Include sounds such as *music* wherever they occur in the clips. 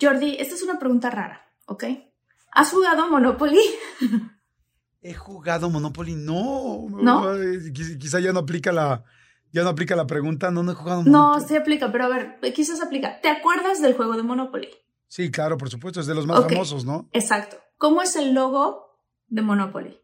Jordi, esta es una pregunta rara, ¿ok? ¿Has jugado Monopoly? He jugado Monopoly, no. ¿No? Quizá ya no aplica la, ya no aplica la pregunta. No, no he jugado No, Monopoly. sí aplica, pero a ver, quizás aplica. ¿Te acuerdas del juego de Monopoly? Sí, claro, por supuesto, es de los más famosos, ¿no? Exacto. ¿Cómo es el logo de Monopoly?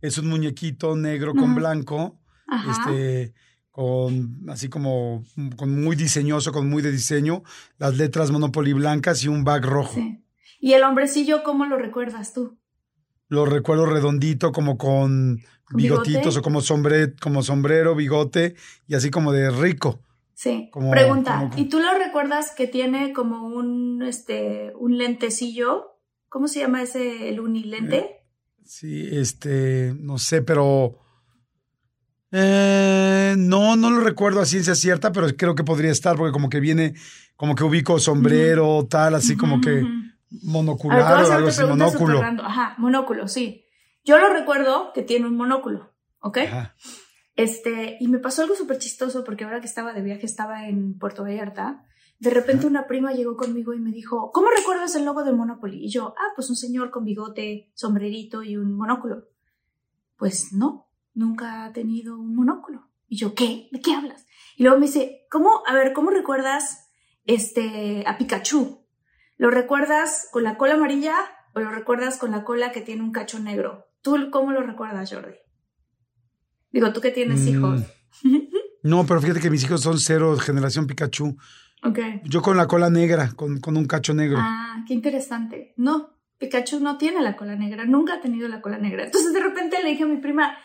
Es un muñequito negro con blanco, Ajá. este, con así como con muy diseñoso, con muy de diseño, las letras Monopoly blancas y un back rojo. Sí. ¿Y el hombrecillo cómo lo recuerdas tú? Lo recuerdo redondito, como con ¿Con bigotitos bigote? o como sombre, como sombrero, bigote y así como de rico. Sí. Como- Pregunta, como- ¿y tú lo recuerdas que tiene como un, este, un lentecillo? ¿Cómo se llama ese, el unilente? Sí, este, no sé, pero eh, no, no lo recuerdo a ciencia cierta, pero creo que podría estar porque como que viene, como que ubico sombrero, tal, así como que ujú. A ver, monocular o algo así, monóculo. Ajá, monóculo, sí. Yo lo recuerdo que tiene un monóculo, ¿ok? Ajá. Este, y me pasó algo súper chistoso porque ahora que estaba de viaje, estaba en Puerto Vallarta. De repente una prima llegó conmigo y me dijo, ¿cómo recuerdas el logo de Monopoly? Y yo, ah, pues un señor con bigote, sombrerito y un monóculo. Pues no, nunca ha tenido un monóculo. Y yo, ¿qué? ¿De qué hablas? Y luego me dice, ¿cómo, a ver, ¿cómo recuerdas este, a Pikachu? ¿Lo recuerdas con la cola amarilla o lo recuerdas con la cola que tiene un cacho negro? ¿Tú cómo lo recuerdas, Jordi? Digo, tú que tienes Mm, hijos. No, pero fíjate que mis hijos son cero generación Pikachu. ok. Yo con la cola negra, con, con un cacho negro. Ah, qué interesante. No, Pikachu no tiene la cola negra, nunca ha tenido la cola negra. Entonces de repente le dije a mi prima,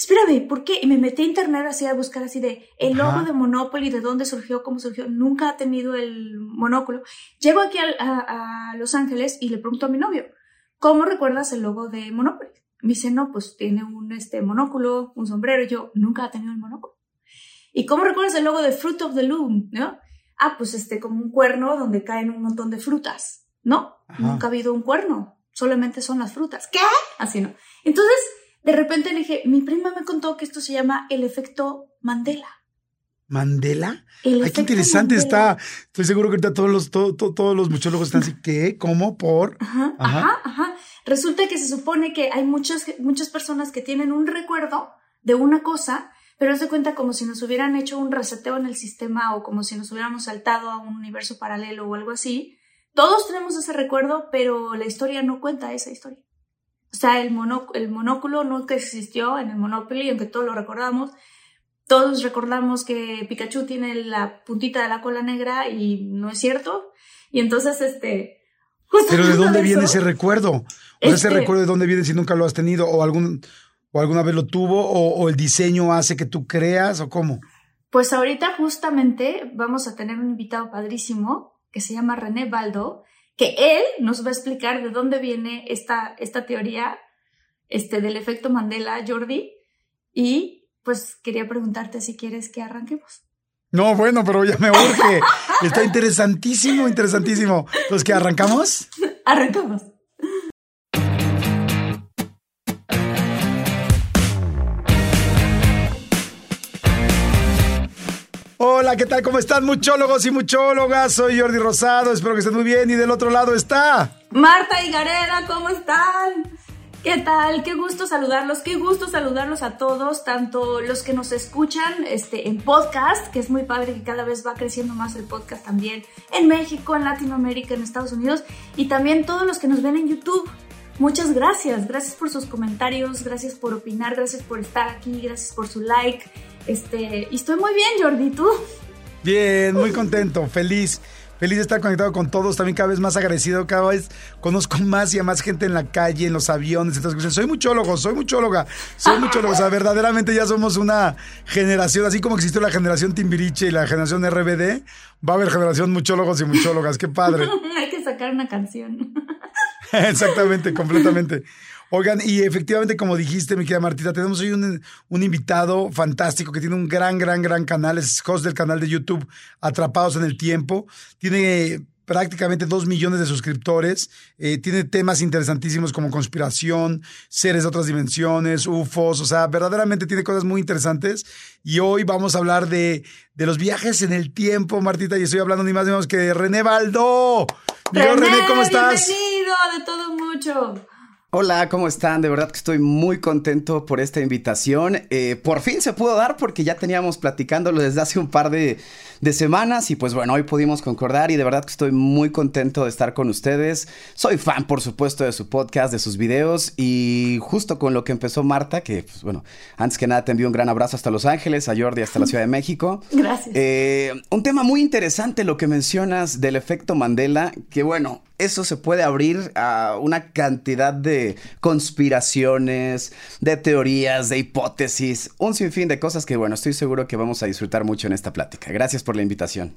espérame, ¿por qué? Y me metí a internet así a buscar así de el logo Ajá. de Monopoly, de dónde surgió, cómo surgió. Nunca ha tenido el monóculo. Llego aquí a, a Los Ángeles y le pregunto a mi novio, ¿cómo recuerdas el logo de Monopoly? Me dice, no, pues tiene un este, monóculo, un sombrero. Y yo, nunca ha tenido el monóculo. ¿Y cómo recuerdas el logo de Fruit of the Loom? ¿No? Ah, pues este, como un cuerno donde caen un montón de frutas. No, Ajá. nunca ha habido un cuerno. Solamente son las frutas. ¿Qué? Así no. Entonces, de repente le dije, mi prima me contó que esto se llama el efecto Mandela. ¿Mandela? El Ay, qué interesante Mandela. está. Estoy seguro que ahorita todos los, to- to- todos los muchólogos están así, ¿qué? ¿Cómo? ¿Por? Ajá, Ajá. ajá, ajá. Resulta que se supone que hay muchas, muchas personas que tienen un recuerdo de una cosa, pero se cuenta como si nos hubieran hecho un reseteo en el sistema o como si nos hubiéramos saltado a un universo paralelo o algo así. Todos tenemos ese recuerdo, pero la historia no cuenta esa historia. O sea, el, mono- el monóculo nunca existió en el Monopoly, aunque todos lo recordamos. Todos recordamos que Pikachu tiene la puntita de la cola negra y no es cierto. Y entonces, este... Pero ¿de dónde viene ese recuerdo? O sea, ese Este- recuerdo de dónde viene si nunca lo has tenido o algún o alguna vez lo tuvo o, o el diseño hace que tú creas o cómo. Pues ahorita justamente vamos a tener un invitado padrísimo que se llama René Baldo, que él nos va a explicar de dónde viene esta, esta teoría este, del efecto Mandela, Jordi. Y pues quería preguntarte si quieres que arranquemos. No, bueno, pero ya me urge. Está interesantísimo, interesantísimo. Entonces, ¿qué arrancamos? *laughs* Arrancamos. ¿Qué tal? ¿Cómo están, muchólogos y muchólogas? Soy Jordi Rosado, espero que estén muy bien. Y del otro lado está. Marta y ¿cómo están? ¿Qué tal? Qué gusto saludarlos, qué gusto saludarlos a todos, tanto los que nos escuchan este, en podcast, que es muy padre que cada vez va creciendo más el podcast también en México, en Latinoamérica, en Estados Unidos, y también todos los que nos ven en YouTube. Muchas gracias, gracias por sus comentarios, gracias por opinar, gracias por estar aquí, gracias por su like. Este, y estoy muy bien, Jordi, ¿tú? Bien, muy contento, feliz. Feliz de estar conectado con todos, también cada vez más agradecido, cada vez conozco más y a más gente en la calle, en los aviones, entonces soy muchólogo, soy muchóloga, soy muchólogo, o sea, verdaderamente ya somos una generación, así como existió la generación Timbiriche y la generación RBD, va a haber generación muchólogos y muchólogas, qué padre. *laughs* Hay que sacar una canción. *laughs* Exactamente, completamente. Oigan, y efectivamente, como dijiste, mi querida Martita, tenemos hoy un, un, invitado fantástico que tiene un gran, gran, gran canal, es host del canal de YouTube Atrapados en el Tiempo. Tiene prácticamente dos millones de suscriptores. Eh, tiene temas interesantísimos como conspiración, seres de otras dimensiones, UFOs, o sea, verdaderamente tiene cosas muy interesantes. Y hoy vamos a hablar de, de los viajes en el tiempo, Martita, y estoy hablando ni más ni menos que de René Baldo. René, René, ¿cómo estás? Bienvenido, de todo mucho. Hola, ¿cómo están? De verdad que estoy muy contento por esta invitación. Eh, por fin se pudo dar porque ya teníamos platicándolo desde hace un par de, de, semanas y pues bueno, hoy pudimos concordar y de verdad que estoy muy contento de estar con ustedes. Soy fan, por supuesto, de su podcast, de sus videos y justo con lo que empezó Marta, que pues bueno, antes que nada te envío un gran abrazo hasta Los Ángeles, a Jordi hasta la Ciudad de México. *laughs* Gracias. Eh, un tema muy interesante lo que mencionas del efecto Mandela, que bueno, eso se puede abrir a una cantidad de conspiraciones, de teorías, de hipótesis, un sinfín de cosas que, bueno, estoy seguro que vamos a disfrutar mucho en esta plática. Gracias por la invitación.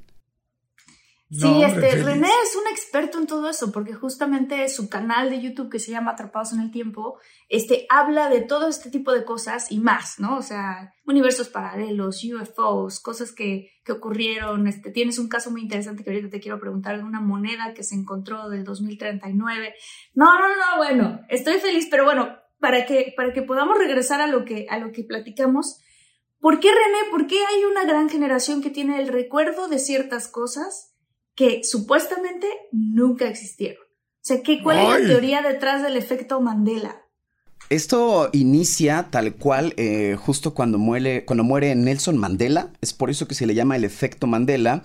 Sí, este, René es un experto en todo eso, porque justamente su canal de YouTube que se llama Atrapados en el Tiempo, este, habla de todo este tipo de cosas y más, ¿no? O sea, universos paralelos, UFOs, cosas que, que ocurrieron. Este, tienes un caso muy interesante que ahorita te quiero preguntar de una moneda que se encontró del 2039. No, no, no, bueno, estoy feliz, pero bueno, para que, para que podamos regresar a lo que, a lo que platicamos, ¿por qué René? ¿Por qué hay una gran generación que tiene el recuerdo de ciertas cosas? que supuestamente nunca existieron. O sea, ¿qué, ¿cuál es la teoría detrás del efecto Mandela? Esto inicia tal cual eh, justo cuando muere, cuando muere Nelson Mandela. Es por eso que se le llama el efecto Mandela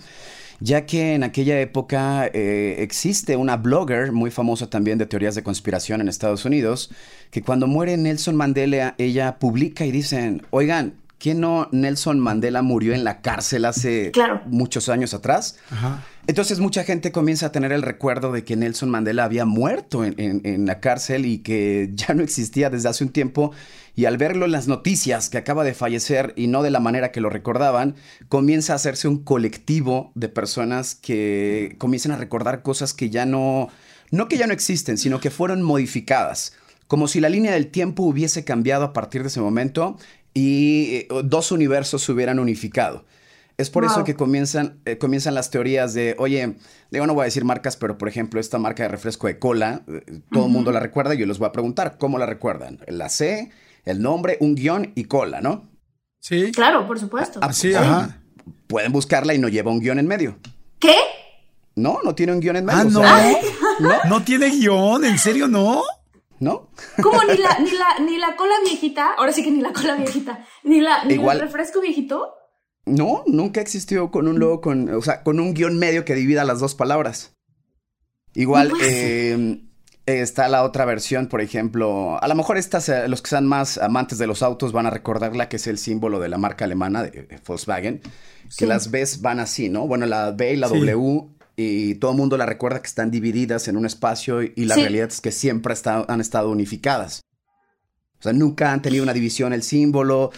ya que en aquella época eh, existe una blogger muy famosa también de teorías de conspiración en Estados Unidos, que cuando muere Nelson Mandela, ella publica y dicen, oigan, ¿quién no Nelson Mandela murió en la cárcel hace muchos años atrás? Ajá. Entonces mucha gente comienza a tener el recuerdo de que Nelson Mandela había muerto en, la cárcel y que ya no existía desde hace un tiempo. Y al verlo en las noticias que acaba de fallecer y no de la manera que lo recordaban, comienza a hacerse un colectivo de personas que comienzan a recordar cosas que ya no, no que ya no existen, sino que fueron modificadas. Como si la línea del tiempo hubiese cambiado a partir de ese momento y eh, dos universos se hubieran unificado. Es por eso que comienzan, eh, comienzan las teorías de, oye, digo, no voy a decir marcas, pero por ejemplo, esta marca de refresco de cola, eh, todo el mundo la recuerda y yo les voy a preguntar, ¿cómo la recuerdan? La C, el nombre, un guion y cola, ¿no? Sí. Claro, por supuesto. Ah, sí, ajá. Pueden buscarla y no lleva un guion en medio. ¿Qué? No, no tiene un guion en medio. Ah, no. no. ¿No tiene guion? ¿En serio no? ¿No? ¿Cómo? ¿Ni la, ni la, ni la cola viejita? Ahora sí que ni la cola viejita. ¿Ni, la, ni el refresco viejito? No, nunca existió con un logo con, o sea, con un guion medio que divida las dos palabras. Igual eh, está la otra versión, por ejemplo, a lo mejor estas, los que sean más amantes de los autos van a recordarla que es el símbolo de la marca alemana de, Volkswagen, que las Bs van así, ¿no? Bueno, la B y la W y todo el mundo la recuerda que están divididas en un espacio y la realidad es que siempre han estado unificadas. O sea, nunca han tenido una división el símbolo.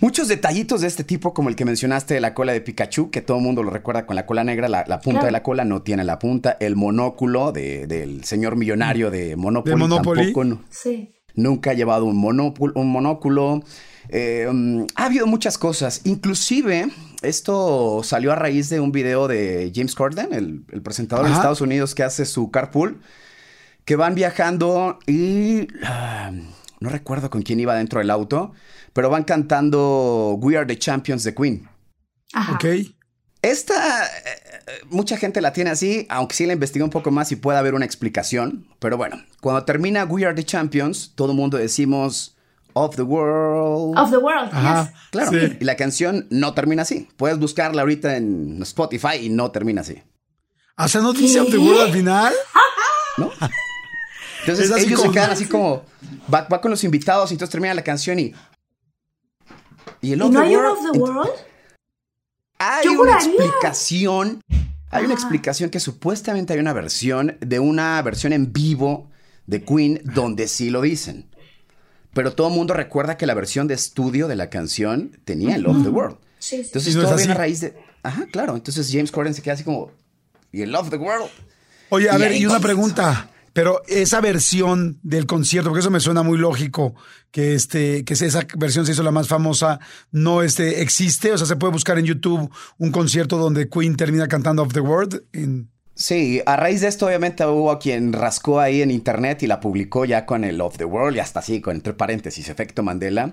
Muchos detallitos de este tipo, como el que mencionaste de la cola de Pikachu, que todo el mundo lo recuerda con la cola negra, la, punta de la cola no tiene la punta, el monóculo del señor millonario de Monopoly, tampoco sí. nunca ha llevado un, un monóculo. Eh, um, ha habido muchas cosas, inclusive esto salió a raíz de un video de James Corden, el, presentador de Estados Unidos que hace su carpool, que van viajando y ah, no recuerdo con quién iba dentro del auto pero van cantando We Are the Champions de Queen. Ajá. Ok. Esta, mucha gente la tiene así, aunque sí la investigué un poco más y puede haber una explicación. Pero bueno, cuando termina We Are the Champions, todo el mundo decimos Of the World. Of the World, Ajá. yes. Claro, Sí. y la canción no termina así. Puedes buscarla ahorita en Spotify y no termina así. O sea, ¿no dice. Of the World al final? ¿no? Entonces ellos como- se quedan así como, va, va con los invitados y entonces termina la canción y... Y el ¿Y Of no the hay un World, Of the World? Hay Yo una juraría. explicación, hay una Ah. explicación que supuestamente hay una versión de una versión en vivo de Queen donde sí lo dicen. Pero todo el mundo recuerda que la versión de estudio de la canción tenía el Of the World. Sí, sí. Entonces no todo viene a raíz de... Ajá, claro. Entonces James Corden se queda así como... ¿Y el Love the World? Oye, a Y ver, y una comienza. pregunta. Pero esa versión del concierto, porque eso me suena muy lógico, que este, que esa versión se hizo la más famosa, no este, existe, o sea, se puede buscar en YouTube un concierto donde Queen termina cantando Of the World. en- Sí, a raíz de esto obviamente hubo quien rascó ahí en internet y la publicó ya con el Of the World y hasta así, con entre paréntesis, efecto Mandela.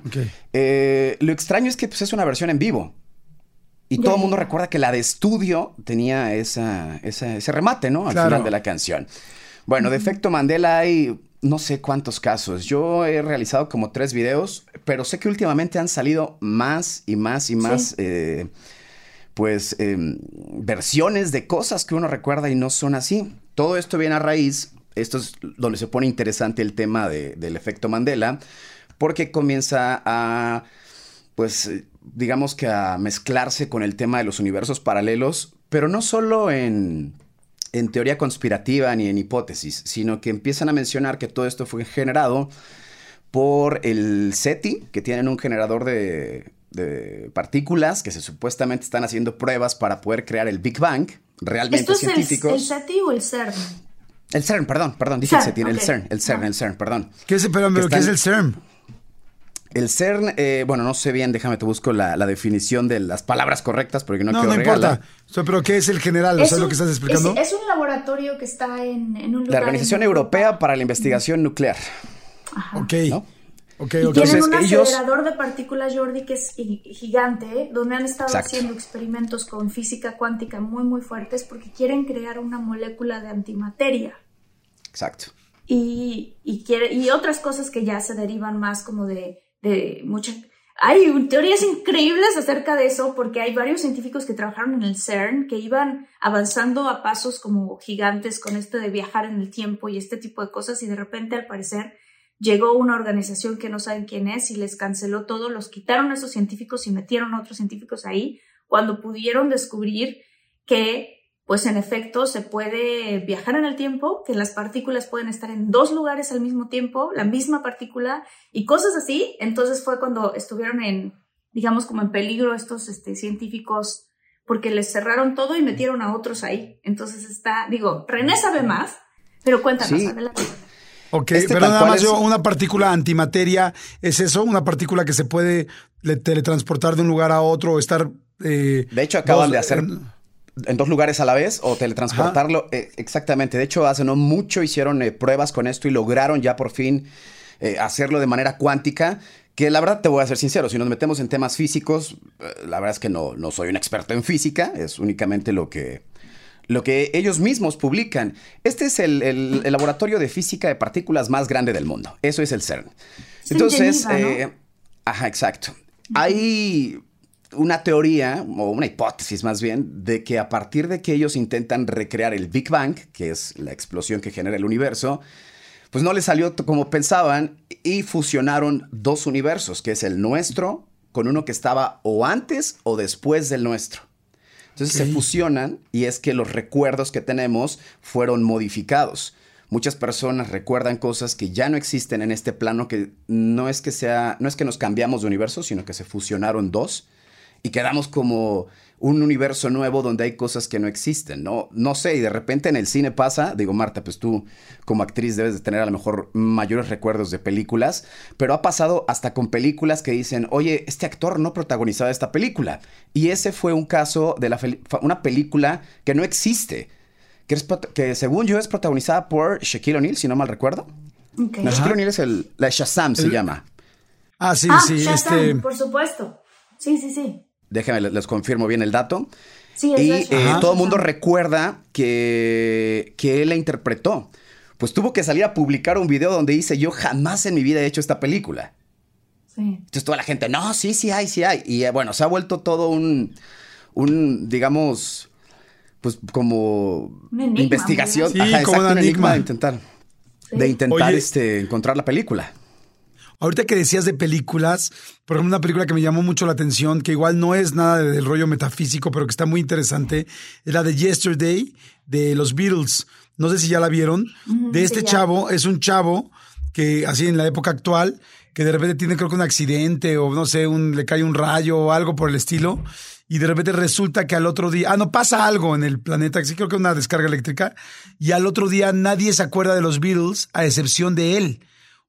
Eh, lo extraño es que pues, es una versión en vivo. Y todo el mundo recuerda que la de estudio tenía esa, esa- ese remate, ¿no? Al Claro. final de la canción. Bueno, de efecto Mandela hay no sé cuántos casos. Yo he realizado como tres videos, pero sé que últimamente han salido más y más y más, eh, pues, eh, versiones de cosas que uno recuerda y no son así. Todo esto viene a raíz, esto es donde se pone interesante el tema de- del efecto Mandela, porque comienza a, pues, digamos que a mezclarse con el tema de los universos paralelos, pero no solo en, en teoría conspirativa ni en hipótesis, sino que empiezan a mencionar que todo esto fue generado por el SETI, que tienen un generador de, de partículas que se supuestamente están haciendo pruebas para poder crear el Big Bang, realmente ¿Esto es el, científicos. el SETI o el CERN? El CERN, perdón, perdón, dije el CERN, el ok. CERN, el CERN, el CERN, perdón. ¿Qué es, pero, pero, ¿qué es el CERN? El CERN, eh, bueno, no sé bien, déjame te busco la, la definición de las palabras correctas porque no, No, quiero no regarla. importa. O sea, pero ¿qué es el general? ¿O Es sea, lo un- que estás explicando? Es, es un laboratorio que está en, en un lugar. La Organización en Europea para la Investigación Nuclear, Ajá. Ok. ¿no? Ok, Y ok. tienen Entonces, un ellos- acelerador de partículas, Jordi, que es gi- gigante, ¿eh? donde han estado Exacto. haciendo experimentos con física cuántica muy, muy fuertes porque quieren crear una molécula de antimateria. Exacto. Y, y, quiere, y otras cosas que ya se derivan más como de, de mucha... Hay teorías increíbles acerca de eso porque hay varios científicos que trabajaron en el CERN que iban avanzando a pasos como gigantes con esto de viajar en el tiempo y este tipo de cosas y de repente al parecer llegó una organización que no saben quién es y les canceló todo, los quitaron a esos científicos y metieron a otros científicos ahí cuando pudieron descubrir que pues en efecto se puede viajar en el tiempo, que las partículas pueden estar en dos lugares al mismo tiempo, la misma partícula y cosas así. Entonces fue cuando estuvieron en, digamos, como en peligro estos este, científicos porque les cerraron todo y metieron a otros ahí. Entonces está, digo, René sabe más, pero cuéntanos, Sí. adelante. Ok, Este pero nada más es- yo, una partícula antimateria, ¿es eso? ¿Una partícula que se puede le- teletransportar de un lugar a otro o estar... eh, De hecho, acaban dos- de hacer en- dos lugares a la vez o teletransportarlo. eh, exactamente. De hecho, hace no mucho hicieron eh, pruebas con esto y lograron ya por fin eh, hacerlo de manera cuántica. Que la verdad te voy a ser sincero, si nos metemos en temas físicos, la verdad es que no, no soy un experto en física, es únicamente lo que, lo que ellos mismos publican. Este es el, el- el laboratorio de física de partículas más grande del mundo. Eso es el CERN. Es en Entonces, ¿no? eh, ajá, exacto. Hay una teoría, o una hipótesis más bien, de que a partir de que ellos intentan recrear el Big Bang, que es la explosión que genera el universo, pues no les salió como pensaban y fusionaron dos universos, que es el nuestro con uno que estaba o antes o después del nuestro. Entonces se fusionan y es que los recuerdos que tenemos fueron modificados. Muchas personas recuerdan cosas que ya no existen en este plano, que no es que sea, no es que nos cambiamos de universo, sino que se fusionaron dos y quedamos como un universo nuevo donde hay cosas que no existen, ¿no? No sé, y de repente en el cine pasa, digo, Marta, pues tú como actriz debes de tener a lo mejor mayores recuerdos de películas, pero ha pasado hasta con películas que dicen, oye, este actor no protagonizaba esta película. Y ese fue un caso de la una película que no existe, que, es que según yo es protagonizada por Shaquille O'Neal, si no mal recuerdo. No, Shaquille O'Neal es el, la Shazam se El- llama. Ah, sí, ah, sí, Shazam, este... por supuesto. Sí, sí, sí. Déjenme, les, les confirmo bien el dato. Sí, es y eh, todo el mundo recuerda que, que él la interpretó. Pues tuvo que salir a publicar un video donde dice, yo jamás en mi vida he hecho esta película. Sí. Entonces toda la gente, no, sí, sí hay, sí hay. Y eh, bueno, se ha vuelto todo un, un digamos, pues como enigma, investigación. Sí, Ajá, como exacto, un un enigma enigma. de intentar, Sí. de intentar Oye. este, encontrar la película. Ahorita que decías de películas, por ejemplo, una película que me llamó mucho la atención, que igual no es nada de- del rollo metafísico, pero que está muy interesante, es la de Yesterday de los Beatles. No sé si ya la vieron. de este sí, chavo, es un chavo que así en la época actual, que de repente tiene creo que un accidente o no sé, un, le cae un rayo o algo por el estilo. Y de repente resulta que al otro día, ah, no, pasa algo en el planeta, sí creo que una descarga eléctrica, y al otro día nadie se acuerda de los Beatles a excepción de él.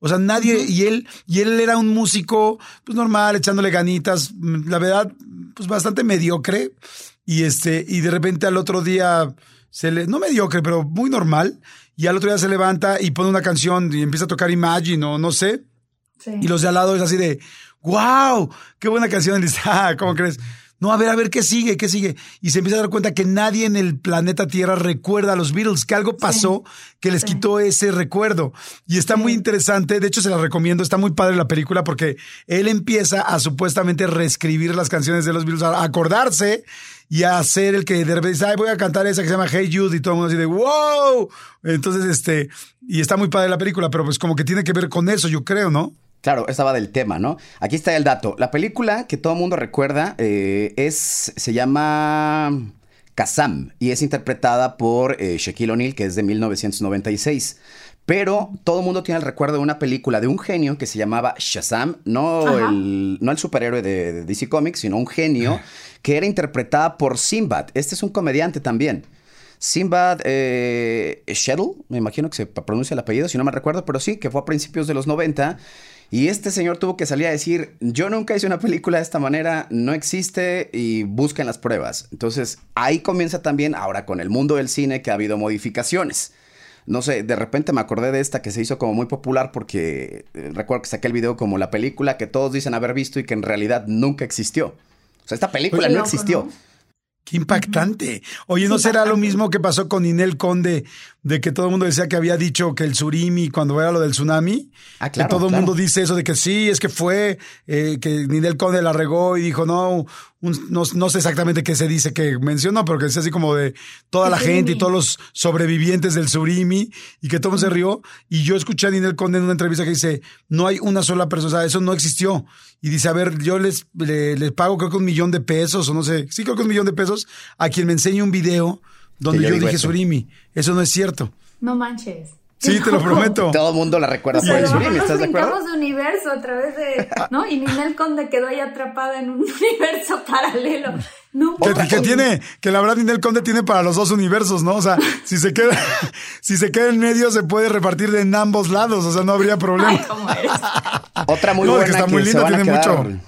O sea, nadie, y él, y él era un músico, pues normal, echándole ganitas, la verdad, pues bastante mediocre. Y este, y de repente al otro día se le, no mediocre, pero muy normal. Y al otro día se levanta y pone una canción y empieza a tocar Imagine o no sé. Sí. Y los de al lado es así de, wow, qué buena canción. Y *laughs* dice, ah, ¿cómo crees? No, a ver, a ver, ¿qué sigue? ¿Qué sigue? Y se empieza a dar cuenta que nadie en el planeta Tierra recuerda a los Beatles, que algo pasó que les Sí. quitó ese recuerdo. Y está muy interesante, de hecho se la recomiendo, está muy padre la película porque él empieza a supuestamente reescribir las canciones de los Beatles, a acordarse y a ser el que de repente dice, ay, voy a cantar esa que se llama Hey Jude y todo el mundo así de, wow. Entonces, este, y está muy padre la película, pero pues como que tiene que ver con eso, yo creo, ¿no? Claro, estaba del tema, ¿no? Aquí está el dato. La película que todo el mundo recuerda eh, es, se llama Kazam y es interpretada por eh, Shaquille O'Neal, que es de 1996. Pero todo el mundo tiene el recuerdo de una película de un genio que se llamaba Shazam, no, el, no el superhéroe de, de DC Comics, sino un genio que era interpretada por Sinbad. Este es un comediante también. Sinbad eh, Shettle, me imagino que se pronuncia el apellido, si no me recuerdo, pero sí, que fue a principios de los 90. Y este señor tuvo que salir a decir, yo nunca hice una película de esta manera, no existe y busquen las pruebas. Entonces ahí comienza también ahora con el mundo del cine que ha habido modificaciones. No sé, de repente me acordé de esta que se hizo como muy popular porque eh, recuerdo que saqué el video como la película que todos dicen haber visto y que en realidad nunca existió. O sea, esta película no loco, existió. ¿no? Qué impactante. Oye, ¿no será lo mismo que pasó con Inel Conde, de que todo el mundo decía que había dicho que el surimi cuando era lo del tsunami? Ah, claro, Que todo el claro. mundo dice eso de que sí, es que fue, eh, que Ninel Conde la regó y dijo, no, un- no, no sé exactamente qué se dice que mencionó, pero que decía así como de toda El la gente y todos los sobrevivientes del surimi y que todo el mundo se rió. Y yo escuché a Ninel Conde en una entrevista que dice, no hay una sola persona, o sea, eso no existió. Y dice, a ver, yo les, le- les pago creo que un millón de pesos o no sé, sí creo que un millón de pesos a quien me enseñe un video donde yo dije eso. surimi. Eso no es cierto. No manches. Sí, te lo prometo. Todo el mundo la recuerda por el mejor ¿estás de nos acuerdo? brincamos de universo a través de. ¿No? Y Ninel Conde quedó ahí atrapada en un *laughs* universo paralelo. No Que, que tiene, que la verdad Ninel Conde tiene para los dos universos, ¿no? O sea, *laughs* si se queda, si se queda en medio se puede repartir de en ambos lados, o sea, no habría *laughs* Ay, problema. cómo eres. Otra muy No, de que buena está muy se linda, van a tiene quedar- mucho.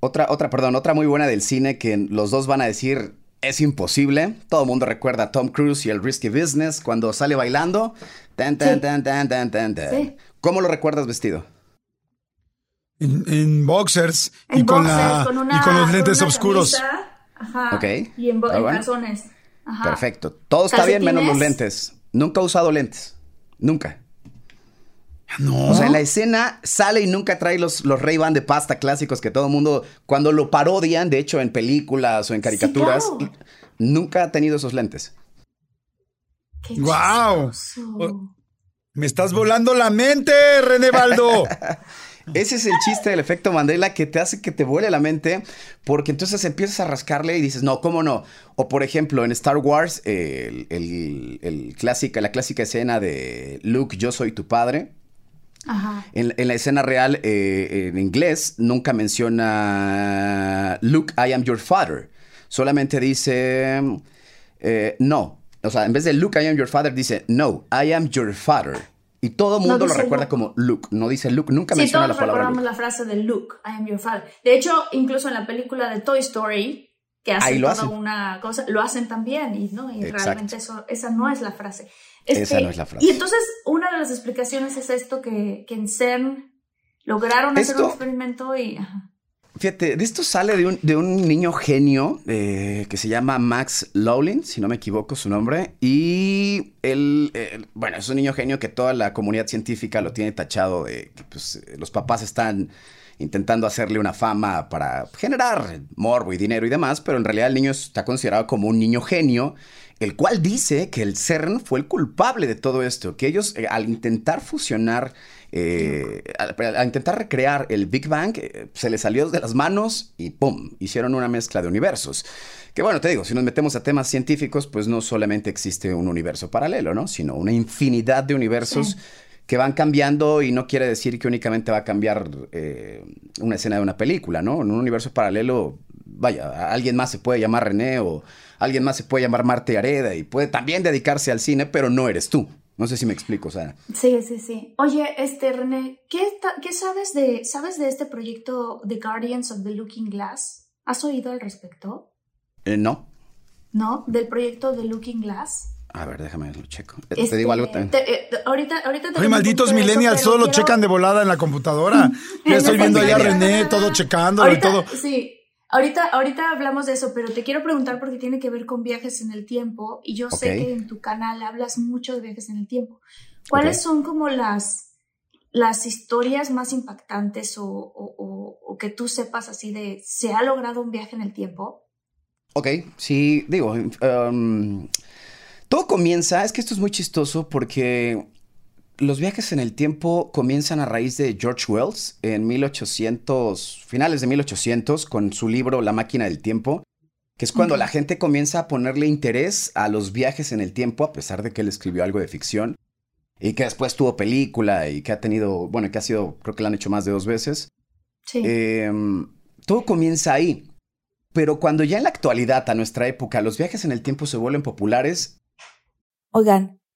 Otra, otra, perdón, otra muy buena del cine que los dos van a decir es imposible. Todo el mundo recuerda a Tom Cruise y el Risky Business cuando sale bailando. Tan, tan, Sí. tan, tan, tan, tan, tan. Sí. ¿Cómo lo recuerdas vestido? En, en boxers y En con boxers, la con una- y con los con lentes una oscuros. camisa, Ajá. Ok. Y en, Ah, en bueno. calzones. Ajá. Perfecto. Todo está bien menos los lentes. Nunca he usado lentes. Nunca. No. O sea, en la escena sale y nunca trae los, los Ray-Ban de pasta clásicos que todo el mundo, cuando lo parodian, de hecho en películas o en caricaturas, claro. nunca ha tenido esos lentes. Qué chistoso. Me estás volando la mente, René Baldo. *laughs* Ese es el chiste del efecto Mandela que te hace que te vuele la mente porque entonces empiezas a rascarle y dices, no, ¿cómo no? O por ejemplo, en Star Wars, el, el- el clásica, la clásica escena de Luke, yo soy tu padre. Ajá. En, en la escena real, eh, en inglés, nunca menciona Luke, I am your father. Solamente dice eh, no. O sea, en vez de Luke, I am your father, dice no, I am your father. Y todo el No mundo lo dice recuerda Luke. como Luke. No dice Luke, nunca Sí, menciona todos la palabra recordamos Luke. la frase de Luke, I am your father. De hecho, incluso en la película de Toy Story, que hacen lo toda hacen. una cosa, lo hacen también, y, ¿no? y Exacto. realmente eso, esa no es la frase. Este, Esa no es la frase. Y entonces, una de las explicaciones es esto que, que en CERN lograron hacer Esto- un experimento y... ajá. Fíjate, de esto sale de un, de un niño genio eh, que se llama Max Lowlin, si no me equivoco su nombre. Y él, eh, bueno, es un niño genio que toda la comunidad científica lo tiene tachado de que pues, los papás están intentando hacerle una fama para generar morbo y dinero y demás, pero en realidad el niño está considerado como un niño genio, el cual dice que el CERN fue el culpable de todo esto, que ellos eh, al intentar fusionar, eh, al, intentar recrear el Big Bang, eh, se les salió de las manos y ¡pum! Hicieron una mezcla de universos. Que bueno, te digo, si nos metemos a temas científicos, pues no solamente existe un universo paralelo, ¿no? Sino una infinidad de universos que van cambiando y no quiere decir que únicamente va a cambiar eh, una escena de una película, ¿no? En un universo paralelo, vaya, alguien más se puede llamar René o alguien más se puede llamar Marte Areda y puede también dedicarse al cine, pero no eres tú. No sé si me explico, Sara. Sí, sí, sí. Oye, este, René, ¿qué, ¿qué sabes de, sabes de este proyecto The Guardians of the Looking Glass? ¿Has oído al respecto? Eh, no. ¿No? ¿Del proyecto The Looking Glass? A ver, déjame lo checo. te digo este, algo también. Eh, ahorita, ahorita Ay, malditos millennials, solo checan de volada en la computadora. *laughs* ya estoy viendo allá a René, todo checando y todo. Sí, ahorita, ahorita hablamos de eso, pero te quiero preguntar porque tiene que ver con viajes en el tiempo y yo sé que en tu canal hablas mucho de viajes en el tiempo. ¿Cuáles son como las, las historias más impactantes o, o, que tú sepas así de, ¿se ha logrado un viaje en el tiempo? Ok, sí, digo, um, todo comienza, es que esto es muy chistoso porque los viajes en el tiempo comienzan a raíz de George Wells en 1800, finales de 1800, con su libro La máquina del tiempo, que es cuando la gente comienza a ponerle interés a los viajes en el tiempo, a pesar de que él escribió algo de ficción, y que después tuvo película y que ha tenido, bueno, que ha sido, creo que lo han hecho más de dos veces. Sí. Em, todo comienza ahí. Pero cuando ya en la actualidad, a nuestra época, los viajes en el tiempo se vuelven populares, Oigan,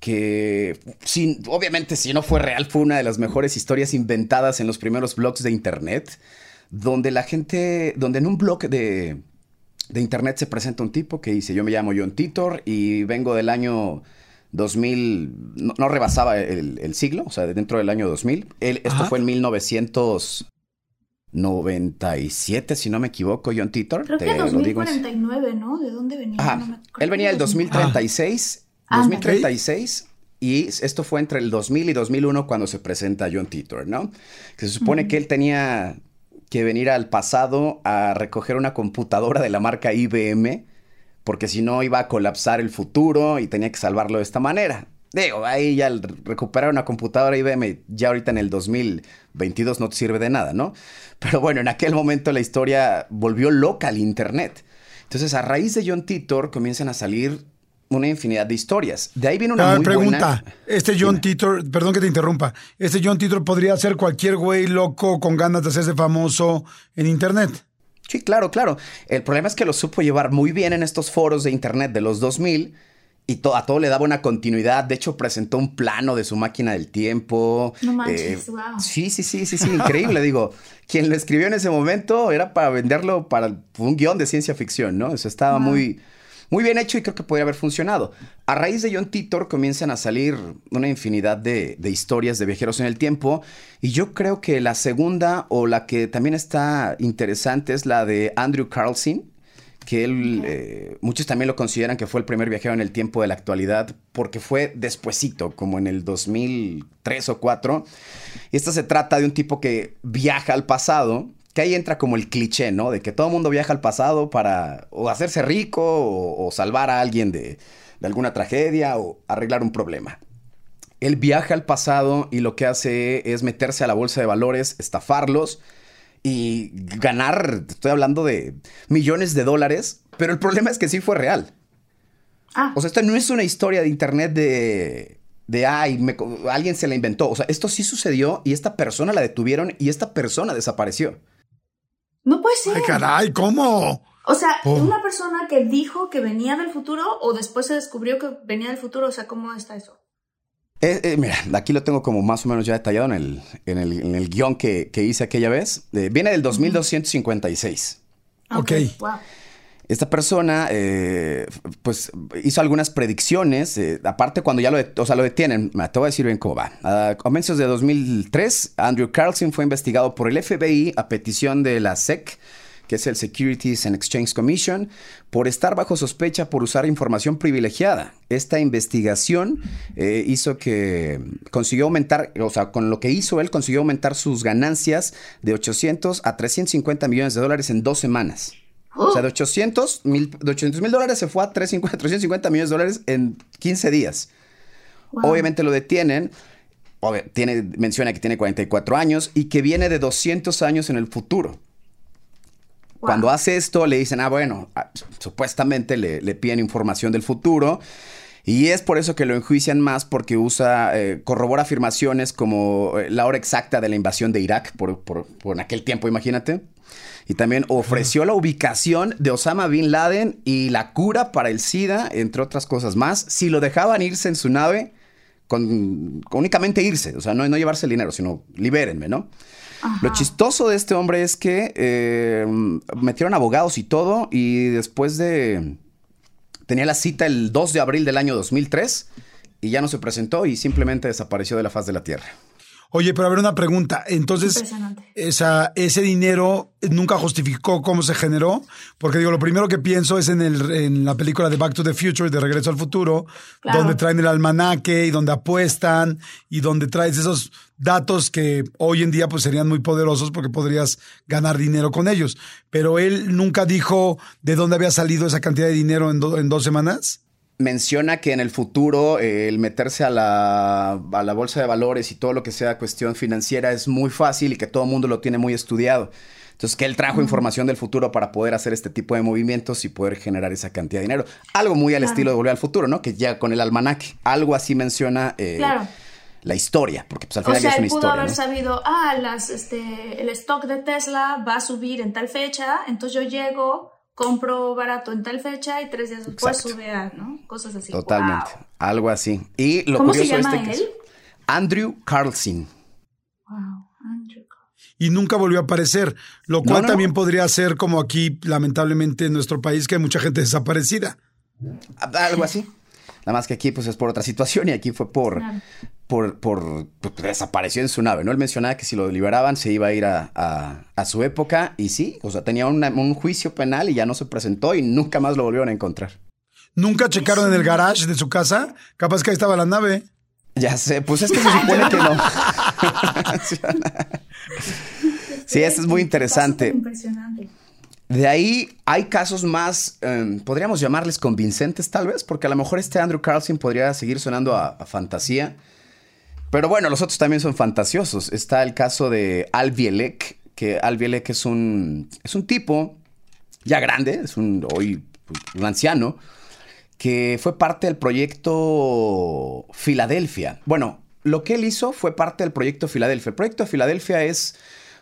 que sin, obviamente si no fue real, fue una de las mejores historias inventadas en los primeros blogs de Internet, donde la gente, donde en un blog de, de Internet se presenta un tipo que dice, yo me llamo John Titor y vengo del año 2000, no, rebasaba el, siglo, o sea, dentro del año 2000. esto fue en 1997, si no me equivoco, John Titor. Creo que 2049, ¿no? ¿De dónde venía? él venía del 2036 2036. Y esto fue entre el 2000 y 2001 cuando se presenta John Titor, ¿no? Que se supone que él tenía que venir al pasado a recoger una computadora de la marca IBM, porque si no iba a colapsar el futuro y tenía que salvarlo de esta manera. Digo, ahí ya recuperar una computadora IBM ya ahorita en el 2022 no te sirve de nada, ¿no? Pero bueno, en aquel momento la historia volvió loca al Internet. Entonces, a raíz de John Titor comienzan a salir una infinidad de historias. De ahí viene una ah, muy pregunta. Este John Titor, perdón que te interrumpa, este John Titor podría ser cualquier güey loco con ganas de hacerse famoso en internet. Sí, claro, claro. El problema es que lo supo llevar muy bien en estos foros de internet de los 2000 y a todo le daba una continuidad. De hecho, presentó un plano de su máquina del tiempo. No manches, wow. Eh, sí, sí, sí, sí, sí, increíble. Digo, quien lo escribió en ese momento era para venderlo para un guion de ciencia ficción, ¿no? Eso estaba muy muy bien hecho y creo que podría haber funcionado. A raíz de John Titor comienzan a salir una infinidad de, historias de viajeros en el tiempo y yo creo que la segunda o la que también está interesante es la de Andrew Carlson, que él, eh, muchos también lo consideran que fue el primer viajero en el tiempo de la actualidad, porque fue despuesito, como en el 2003 o 4. Y esta se trata de un tipo que viaja al pasado que ahí entra como el cliché, ¿no? De que todo el mundo viaja al pasado para o hacerse rico o, salvar a alguien de, de alguna tragedia o arreglar un problema. Él viaja al pasado y lo que hace es meterse a la bolsa de valores, estafarlos y ganar, estoy hablando de millones de dólares, pero el problema es que sí fue real. Ah. O sea, esta no es una historia de internet de, de ay, alguien se la inventó. O sea, esto sí sucedió y esta persona la detuvieron y esta persona desapareció. No puede ser. Ay, caray, ¿cómo? O sea, oh. una persona que dijo que venía del futuro o después se descubrió que venía del futuro, o sea, ¿cómo está eso? Eh, eh, mira, aquí lo tengo como más o menos ya detallado en el, en el, en el guion que, que, hice aquella vez. viene del 2256. Ok. Wow. Esta persona, eh, pues, hizo algunas predicciones. aparte, cuando ya lo, o sea, lo detienen, te voy a decir bien cómo va. A comienzos de 2003, Andrew Carlson fue investigado por el FBI a petición de la SEC que es el Securities and Exchange Commission, por estar bajo sospecha por usar información privilegiada. Esta investigación eh, hizo que consiguió aumentar, o sea, con lo que hizo él, consiguió aumentar sus ganancias de 800 a 350 millones de dólares en dos semanas. O sea, de 800 mil dólares se fue a 350, millones de dólares en 15 días. Obviamente lo detienen. Tiene, menciona que tiene 44 años y que viene de 200 años en el futuro. Cuando hace esto, le dicen, ah, bueno, ah, supuestamente le, piden información del futuro. Y es por eso que lo enjuician más porque usa, eh, corrobora afirmaciones como eh, la hora exacta de la invasión de Irak, por, por, por aquel tiempo, imagínate. Y también ofreció la ubicación de Osama Bin Laden y la cura para el SIDA, entre otras cosas más, si lo dejaban irse en su nave, con, únicamente irse, o sea, no, no llevarse el dinero, sino libérenme, ¿no? Lo chistoso de este hombre es que eh, metieron abogados y todo y después de... Tenía la cita el 2 de abril del año 2003 y ya no se presentó y simplemente desapareció de la faz de la Tierra. Oye, pero a ver una pregunta. Entonces, esa, ese dinero nunca justificó cómo se generó, porque digo, lo primero que pienso es en, el, en la película de Back to the Future, de Regreso al Futuro, donde traen el almanaque y donde apuestan y donde traes esos datos que hoy en día pues serían muy poderosos porque podrías ganar dinero con ellos. Pero él nunca dijo de dónde había salido esa cantidad de dinero en, en dos semanas menciona que en el futuro eh, el meterse a la, a la, bolsa de valores y todo lo que sea cuestión financiera es muy fácil y que todo el mundo lo tiene muy estudiado. Entonces, que él trajo información del futuro para poder hacer este tipo de movimientos y poder generar esa cantidad de dinero. Algo muy al estilo de Volver al Futuro, ¿no? Que ya con el almanaque. Algo así menciona eh, la historia, porque pues al final o sea, es una él pudo haber sabido, ah, las, este, el stock de Tesla va a subir en tal fecha, entonces yo llego compro barato en tal fecha y tres días después sube a, ¿no? Cosas así. Totalmente. Algo así. Y lo ¿Cómo se llama este él? Andrew Carlson. Wow, Andrew y nunca volvió a aparecer, lo cual también podría ser como aquí, lamentablemente, en nuestro país, que hay mucha gente desaparecida. Algo así. Nada más que aquí pues es por otra situación y aquí fue por, por, por, pues, desapareció en su nave, ¿no? Él mencionaba que si lo liberaban se iba a ir a, su época y sí, o sea, tenía un juicio penal y ya no se presentó y nunca más lo volvieron a encontrar. ¿Nunca checaron en el garage de su casa? Capaz que ahí estaba la nave. Ya sé, pues es que se supone que no. *laughs* sí, eso es muy interesante. Impresionante. De ahí hay casos más, em, podríamos llamarles convincentes tal vez, porque a lo mejor este Andrew Carlson podría seguir sonando a, fantasía. Pero bueno, los otros también son fantasiosos. Está el caso de Al Bielek, que Al Bielek es un, es un tipo ya grande, es un hoy un anciano, que fue parte del proyecto Filadelfia. Bueno, lo que él hizo fue parte del proyecto Filadelfia. El proyecto Filadelfia es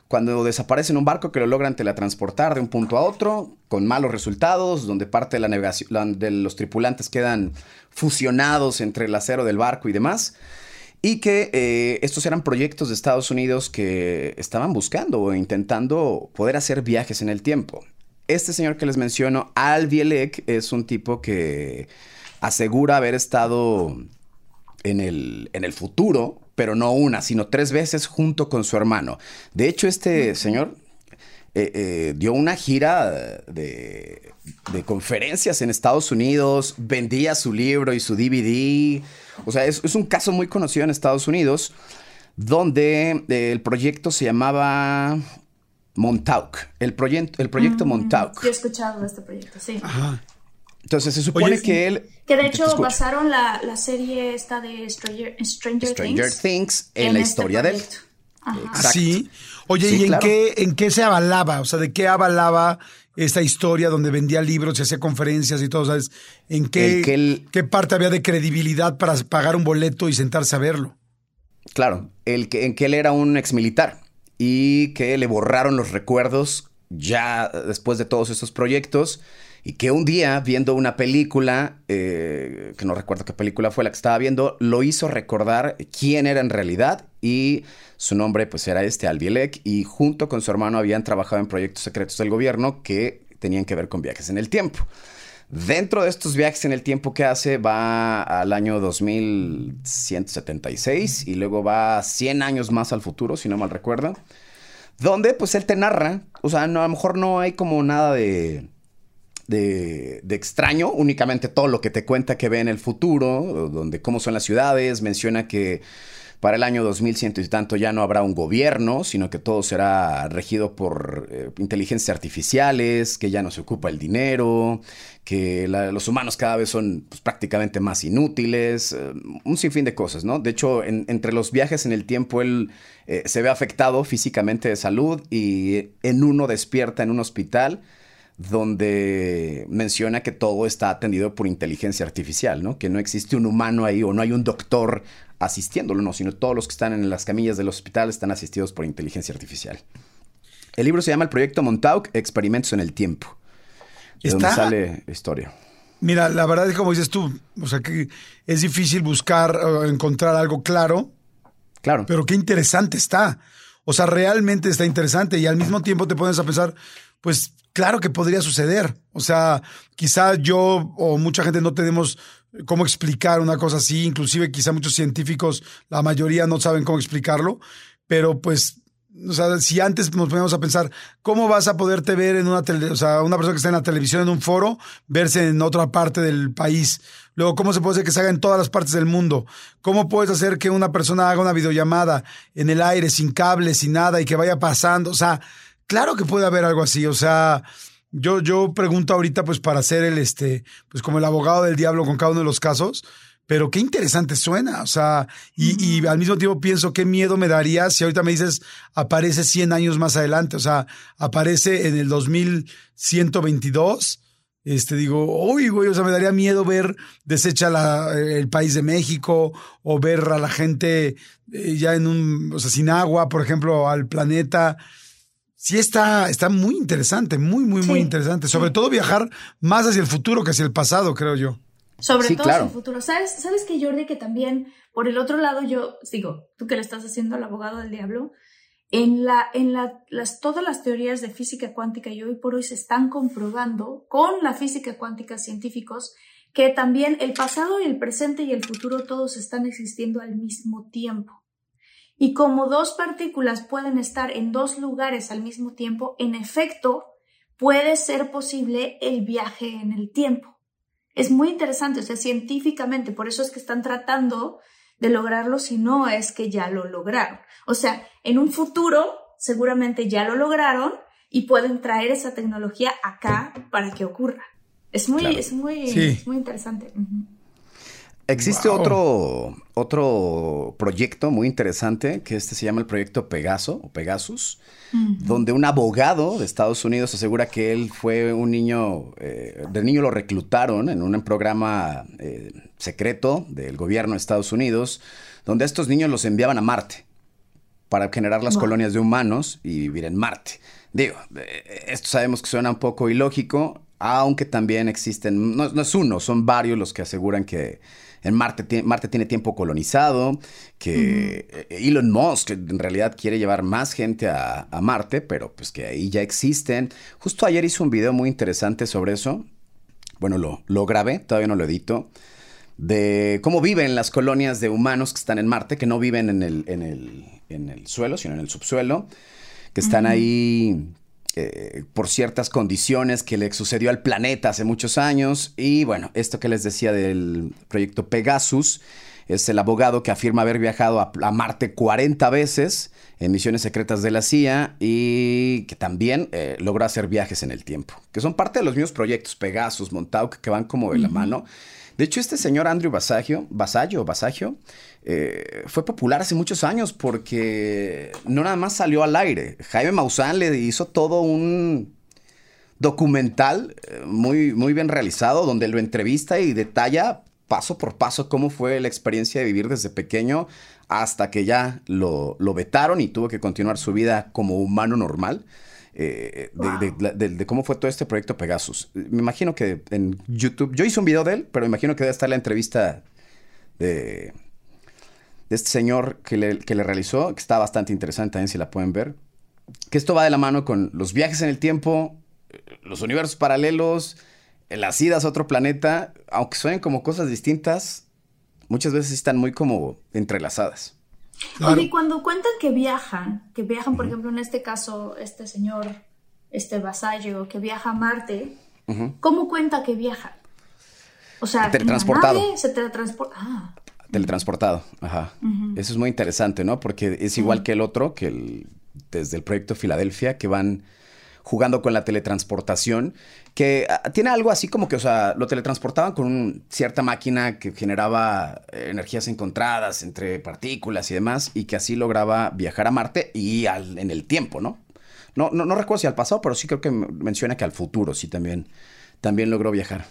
cuando desaparece en un barco que lo logran teletransportar de un punto a otro con malos resultados, donde parte de la navegación de los tripulantes quedan fusionados entre el acero del barco y demás. Y que eh, estos eran proyectos de Estados Unidos que estaban buscando o intentando poder hacer viajes en el tiempo. Este señor que les menciono, Al Bielek, es un tipo que asegura haber estado en el, en el futuro pero no una, sino tres veces junto con su hermano. De hecho, este señor eh, eh, dio una gira de, conferencias en Estados Unidos, vendía su libro y su DVD. O sea, es, un caso muy conocido en Estados Unidos, donde eh, el proyecto se llamaba Montauk, el, proyecto el proyecto Mm, Montauk. Yo he escuchado de este proyecto, sí. Ajá. Entonces se supone Oye, que él... Que de hecho basaron la, la serie esta de Stranger, Stranger, Stranger Things, Things en, la este historia de él. Ajá. Exacto. ¿Sí? Oye, Sí, ¿y en, claro. qué, en qué se avalaba? O sea, ¿de qué avalaba esta historia donde vendía libros y hacía conferencias y todo? ¿Sabes? ¿En qué, que qué parte había de credibilidad para pagar un boleto y sentarse a verlo? Claro, el que, en que él era un exmilitar y que le borraron los recuerdos ya después de todos estos proyectos y que un día viendo una película, eh, que no recuerdo qué película fue la que estaba viendo, lo hizo recordar quién era en realidad y su nombre pues era este Albielec y junto con su hermano habían trabajado en proyectos secretos del gobierno que tenían que ver con viajes en el tiempo. Dentro de estos viajes en el tiempo que hace, va al año 2176 y luego va 100 años más al futuro, si no mal recuerdo, donde pues él te narra, o sea, no, a lo mejor no hay como nada de, de, de extraño, únicamente todo lo que te cuenta que ve en el futuro, donde cómo son las ciudades, menciona que para el año 2100 y tanto ya no habrá un gobierno, sino que todo será regido por eh, inteligencias artificiales, que ya no se ocupa el dinero, que los humanos cada vez son pues, prácticamente más inútiles, eh, un sinfín de cosas, ¿no? De hecho, en- entre los viajes en el tiempo, él eh, se ve afectado físicamente de salud y en uno despierta en un hospital donde menciona que todo está atendido por inteligencia artificial, ¿no? Que no existe un humano ahí o no hay un doctor asistiéndolo, no, sino todos los que están en las camillas del hospital están asistidos por inteligencia artificial. El libro se llama El Proyecto Montauk, Experimentos en el Tiempo. De donde sale la historia. Mira, la verdad es como dices tú, o sea que es difícil buscar o encontrar algo claro, Claro. pero qué interesante está. O sea, realmente está interesante y al mismo tiempo te pones a pensar, pues claro que podría suceder. O sea, quizá yo o mucha gente no tenemos cómo explicar una cosa así, inclusive quizá muchos científicos, la mayoría no saben cómo explicarlo, pero pues o sea, si antes nos poníamos a pensar, ¿cómo vas a poderte ver en una tele, o sea, una persona que está en la televisión en un foro, verse en otra parte del país? Luego, ¿cómo se puede hacer que se haga en todas las partes del mundo? ¿Cómo puedes hacer que una persona haga una videollamada en el aire, sin cable, sin nada, y que vaya pasando? O sea, claro que puede haber algo así. O sea, yo, yo pregunto ahorita, pues, para ser el, este, pues, como el abogado del diablo con cada uno de los casos, pero qué interesante suena, o sea, y, y al mismo tiempo pienso qué miedo me daría si ahorita me dices aparece 100 años más adelante, o sea, aparece en el 2122, este digo, uy, güey, o sea, me daría miedo ver deshecha la, el país de México o ver a la gente eh, ya en un, o sea, sin agua, por ejemplo, al planeta. Sí está, está muy interesante, muy, muy, muy interesante. Sobre todo viajar más hacia el futuro que hacia el pasado, creo yo. Sobre Sí, todo claro. en el futuro. ¿Sabes, ¿Sabes que Jordi, que también, por el otro lado, yo digo, tú que le estás haciendo al abogado del diablo, en, la, en la, las, todas las teorías de física cuántica y hoy por hoy se están comprobando con la física cuántica científicos que también el pasado y el presente y el futuro todos están existiendo al mismo tiempo. Y como dos partículas pueden estar en dos lugares al mismo tiempo, en efecto, puede ser posible el viaje en el tiempo. Es muy interesante, o sea, científicamente, por eso es que están tratando de lograrlo si no es que ya lo lograron. O sea, en un futuro seguramente ya lo lograron y pueden traer esa tecnología acá para que ocurra. Es muy, Claro. es muy, Sí. es muy interesante. Existe Wow. otro, otro proyecto muy interesante que este se llama el proyecto Pegaso o Pegasus, donde un abogado de Estados Unidos asegura que él fue un niño, eh, de niño lo reclutaron en un programa eh, secreto del gobierno de Estados Unidos, donde estos niños los enviaban a Marte para generar las Wow. colonias de humanos y vivir en Marte. Digo, eh, esto sabemos que suena un poco ilógico, aunque también existen, no, no es uno, son varios los que aseguran que en Marte, Marte tiene tiempo colonizado, que eh, Elon Musk en realidad quiere llevar más gente a, a Marte, pero pues que ahí ya existen. Justo ayer hice un video muy interesante sobre eso. Bueno, lo, lo grabé, todavía no lo edito de cómo viven las colonias de humanos que están en Marte, que no viven en el, en el, en el suelo, sino en el subsuelo, que están ahí eh, por ciertas condiciones que le sucedió al planeta hace muchos años. Y bueno, esto que les decía del proyecto Pegasus Es el abogado que afirma haber viajado a, a Marte 40 veces en misiones secretas de la CIA y que también eh, logra hacer viajes en el tiempo, que son parte de los mismos proyectos, Pegasus, Montauk, que van como de la mano. De hecho, este señor Andrew Basaggio, Basaggio, Basaggio eh, fue popular hace muchos años porque no nada más salió al aire. Jaime Maussan le hizo todo un documental eh, muy, muy bien realizado donde lo entrevista y detalla paso por paso cómo fue la experiencia de vivir desde pequeño hasta que ya lo, lo vetaron y tuvo que continuar su vida como humano normal. Eh, de, cómo fue todo este proyecto Pegasus. Me imagino que en YouTube, yo hice un video de él, pero me imagino que debe estar la entrevista de, de este señor que le, que le realizó, que está bastante interesante también si la pueden ver. Que esto va de la mano con los viajes en el tiempo, los universos paralelos, las idas a otro planeta, aunque suenen como cosas distintas, muchas veces están muy como entrelazadas. Y cuando cuentan que viajan, que viajan, por ejemplo, en este caso, este señor, este vasallo, que viaja a Marte, ¿cómo cuenta que viaja? O sea, teletransportado. se teletransporta. Ah. Teletransportado, ajá. Eso es muy interesante, ¿no? Porque es igual que el otro, que el, desde el proyecto Filadelfia, que van jugando con la teletransportación, que ah, tiene algo así como que, o sea, lo teletransportaban con cierta máquina que generaba eh, energías encontradas entre partículas y demás, y que así lograba viajar a Marte y al, en el tiempo, ¿no? No, ¿no? no recuerdo si al pasado, pero sí creo que menciona que al futuro sí también, también logró viajar.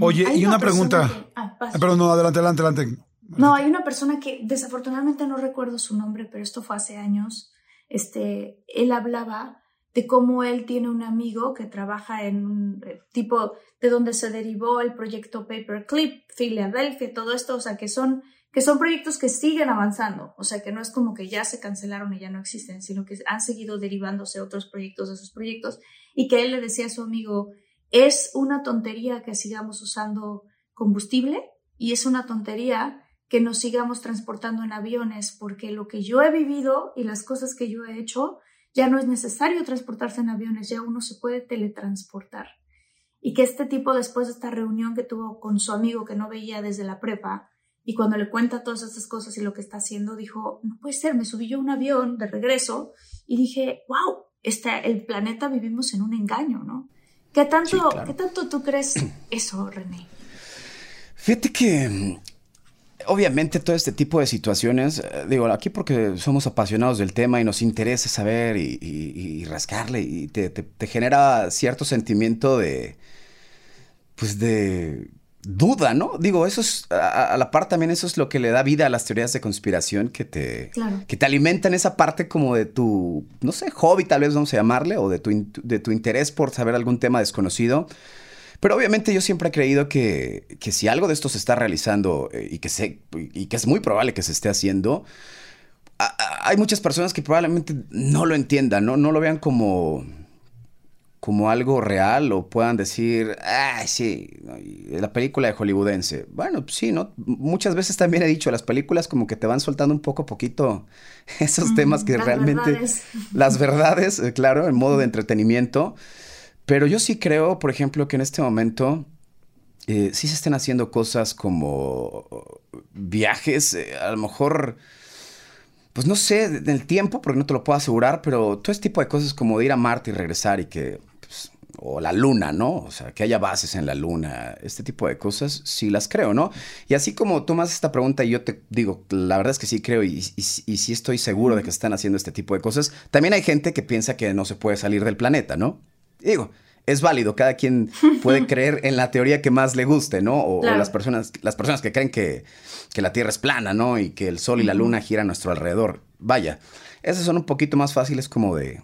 Oye, y una, pregunta. Ah, pero no, adelante, adelante, adelante. No, hay una persona que desafortunadamente no recuerdo su nombre, pero esto fue hace años. Este, él hablaba de cómo él tiene un amigo que trabaja en un eh, tipo de donde se derivó el proyecto Paperclip, Philadelphia, todo esto, o sea, que son, que son proyectos que siguen avanzando, o sea, que no es como que ya se cancelaron y ya no existen, sino que han seguido derivándose otros proyectos de esos proyectos y que él le decía a su amigo, es una tontería que sigamos usando combustible y es una tontería que nos sigamos transportando en aviones porque lo que yo he vivido y las cosas que yo he hecho ya no es necesario transportarse en aviones, ya uno se puede teletransportar. Y que este tipo, después de esta reunión que tuvo con su amigo que no veía desde la prepa, y cuando le cuenta todas estas cosas y lo que está haciendo, dijo, no puede ser, me subí yo a un avión de regreso y dije, wow, este, el planeta vivimos en un engaño, ¿no? ¿Qué tanto, ¿qué tanto tú crees *clears throat* eso, René? Fíjate que obviamente todo este tipo de situaciones, eh, digo, aquí porque somos apasionados del tema y nos interesa saber y, rascarle y te, genera cierto sentimiento de, pues de duda, ¿no? Digo, eso es, a, la par también eso es lo que le da vida a las teorías de conspiración que te, que te alimentan esa parte como de tu, no sé, hobby tal vez vamos a llamarle, o de tu, de tu interés por saber algún tema desconocido. Pero obviamente yo siempre he creído que, si algo de esto se está realizando eh, y, que se, y que es muy probable que se esté haciendo, hay muchas personas que probablemente no lo entiendan, ¿no? No lo vean como, como algo real o puedan decir, ah, sí, la película de hollywoodense. Bueno, sí, ¿no? Muchas veces también he dicho, las películas como que te van soltando un poco a poquito *laughs* esos temas que realmente... *laughs* Las verdades, eh, claro, en modo de entretenimiento. Pero yo sí creo, por ejemplo, que en este momento eh, sí se estén haciendo cosas como viajes, eh, a lo mejor, pues no sé, en el tiempo, porque no te lo puedo asegurar, pero todo este tipo de cosas como de ir a Marte y regresar y que, pues, o la luna, ¿no? O sea, que haya bases en la luna, este tipo de cosas, sí las creo, ¿no? Y así como tú me haces esta pregunta y yo te digo, la verdad es que sí creo y, y, y sí estoy seguro de que están haciendo este tipo de cosas, también hay gente que piensa que no se puede salir del planeta, ¿no? Digo, es válido, cada quien *laughs* puede creer en la teoría que más le guste, ¿no? O, las, personas, las personas que creen que, la Tierra es plana, ¿no? Y que el Sol y la Luna giran a nuestro alrededor. Vaya, esas son un poquito más fáciles como de,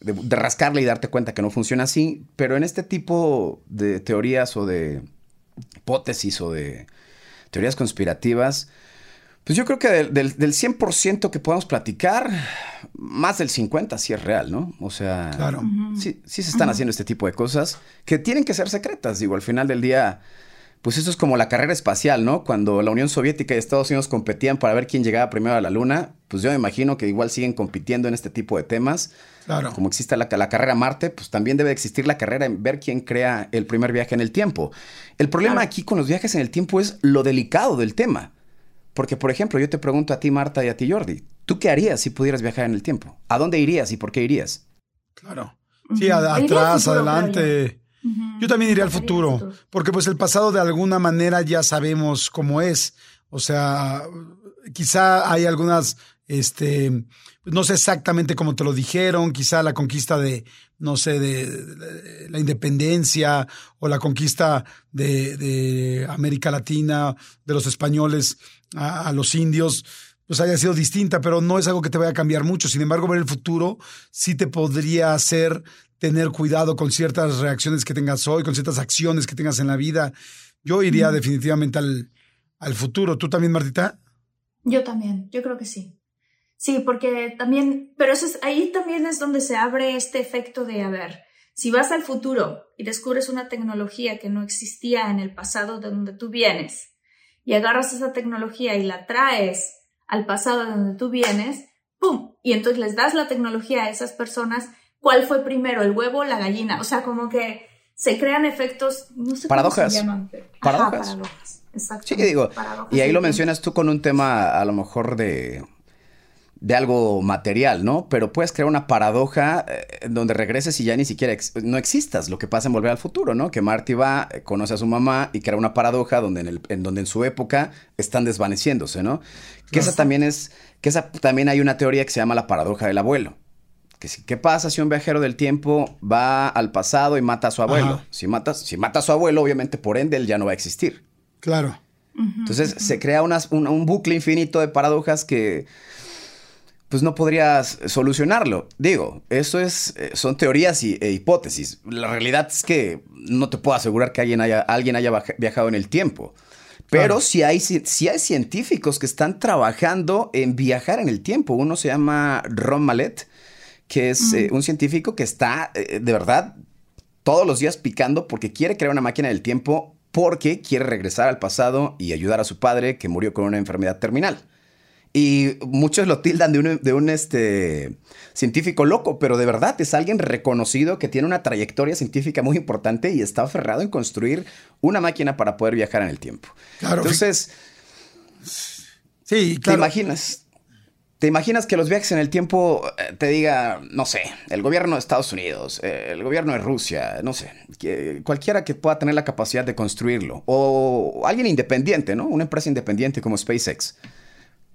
de, rascarle y darte cuenta que no funciona así, pero en este tipo de teorías o de hipótesis o de teorías conspirativas, pues yo creo que del, del, 100% que podemos platicar, más del 50% sí es real, ¿no? O sea, claro. sí, sí se están haciendo este tipo de cosas que tienen que ser secretas. Digo, al final del día, pues eso es como la carrera espacial, ¿no? Cuando la Unión Soviética y Estados Unidos competían para ver quién llegaba primero a la Luna, pues yo me imagino que igual siguen compitiendo en este tipo de temas. Claro. Como existe la, la carrera a Marte, pues también debe existir la carrera en ver quién crea el primer viaje en el tiempo. El problema aquí con los viajes en el tiempo es lo delicado del tema. Porque, por ejemplo, yo te pregunto a ti, Marta, y a ti, Jordi, ¿tú qué harías si pudieras viajar en el tiempo? ¿A dónde irías y por qué irías? Claro. Sí, atrás, adelante. Yo también iría al futuro, porque pues el pasado de alguna manera ya sabemos cómo es. O sea, quizá hay algunas, este, no sé exactamente cómo te lo dijeron, quizá la conquista de, no sé, de, la independencia o la conquista de, América Latina, de los españoles a, los indios, pues haya sido distinta, pero no es algo que te vaya a cambiar mucho. Sin embargo, ver el futuro sí te podría hacer tener cuidado con ciertas reacciones que tengas hoy, con ciertas acciones que tengas en la vida. Yo iría definitivamente al, al futuro. ¿Tú también, Martita? Yo también, yo creo que sí. Sí, porque también, pero eso es, ahí también es donde se abre este efecto de, a ver, si vas al futuro y descubres una tecnología que no existía en el pasado de donde tú vienes y agarras esa tecnología y la traes al pasado de donde tú vienes, ¡pum! Y entonces les das la tecnología a esas personas, ¿cuál fue primero, el huevo o la gallina? O sea, como que se crean efectos, no sé paradojas. cómo se llaman. Paradojas. paradojas. Exacto. Sí, digo, y ahí lo mencionas tú con un tema a lo mejor de de algo material, ¿no? Pero puedes crear una paradoja eh, donde regreses y ya ni siquiera no existas, lo que pasa en Volver al Futuro, ¿no? Que Marty va, eh, conoce a su mamá y crea una paradoja donde en, el, en donde en su época están desvaneciéndose, ¿no? Que esa también es, que esa también hay una teoría que se llama la paradoja del abuelo. Que si, ¿Qué pasa si un viajero del tiempo va al pasado y mata a su abuelo? Si mata, si mata a su abuelo, obviamente por ende él ya no va a existir. Claro. Entonces se crea un bucle infinito de paradojas que pues no podrías solucionarlo. Digo, eso es, eh, son teorías y, e hipótesis. La realidad es que no te puedo asegurar que alguien haya, alguien haya viajado en el tiempo. Pero sí, hay, hay científicos que están trabajando en viajar en el tiempo. Uno se llama Ron Mallet, que es eh, un científico que está eh, de verdad todos los días picando porque quiere crear una máquina del tiempo porque quiere regresar al pasado y ayudar a su padre que murió con una enfermedad terminal. Y muchos lo tildan de un, de un este, científico loco, pero de verdad es alguien reconocido que tiene una trayectoria científica muy importante y está aferrado en construir una máquina para poder viajar en el tiempo. Claro. Entonces, sí, claro. ¿te imaginas? ¿Te imaginas que los viajes en el tiempo eh, te diga, no sé, el gobierno de Estados Unidos, eh, el gobierno de Rusia, no sé, que cualquiera que pueda tener la capacidad de construirlo, o alguien independiente, ¿no? Una empresa independiente como SpaceX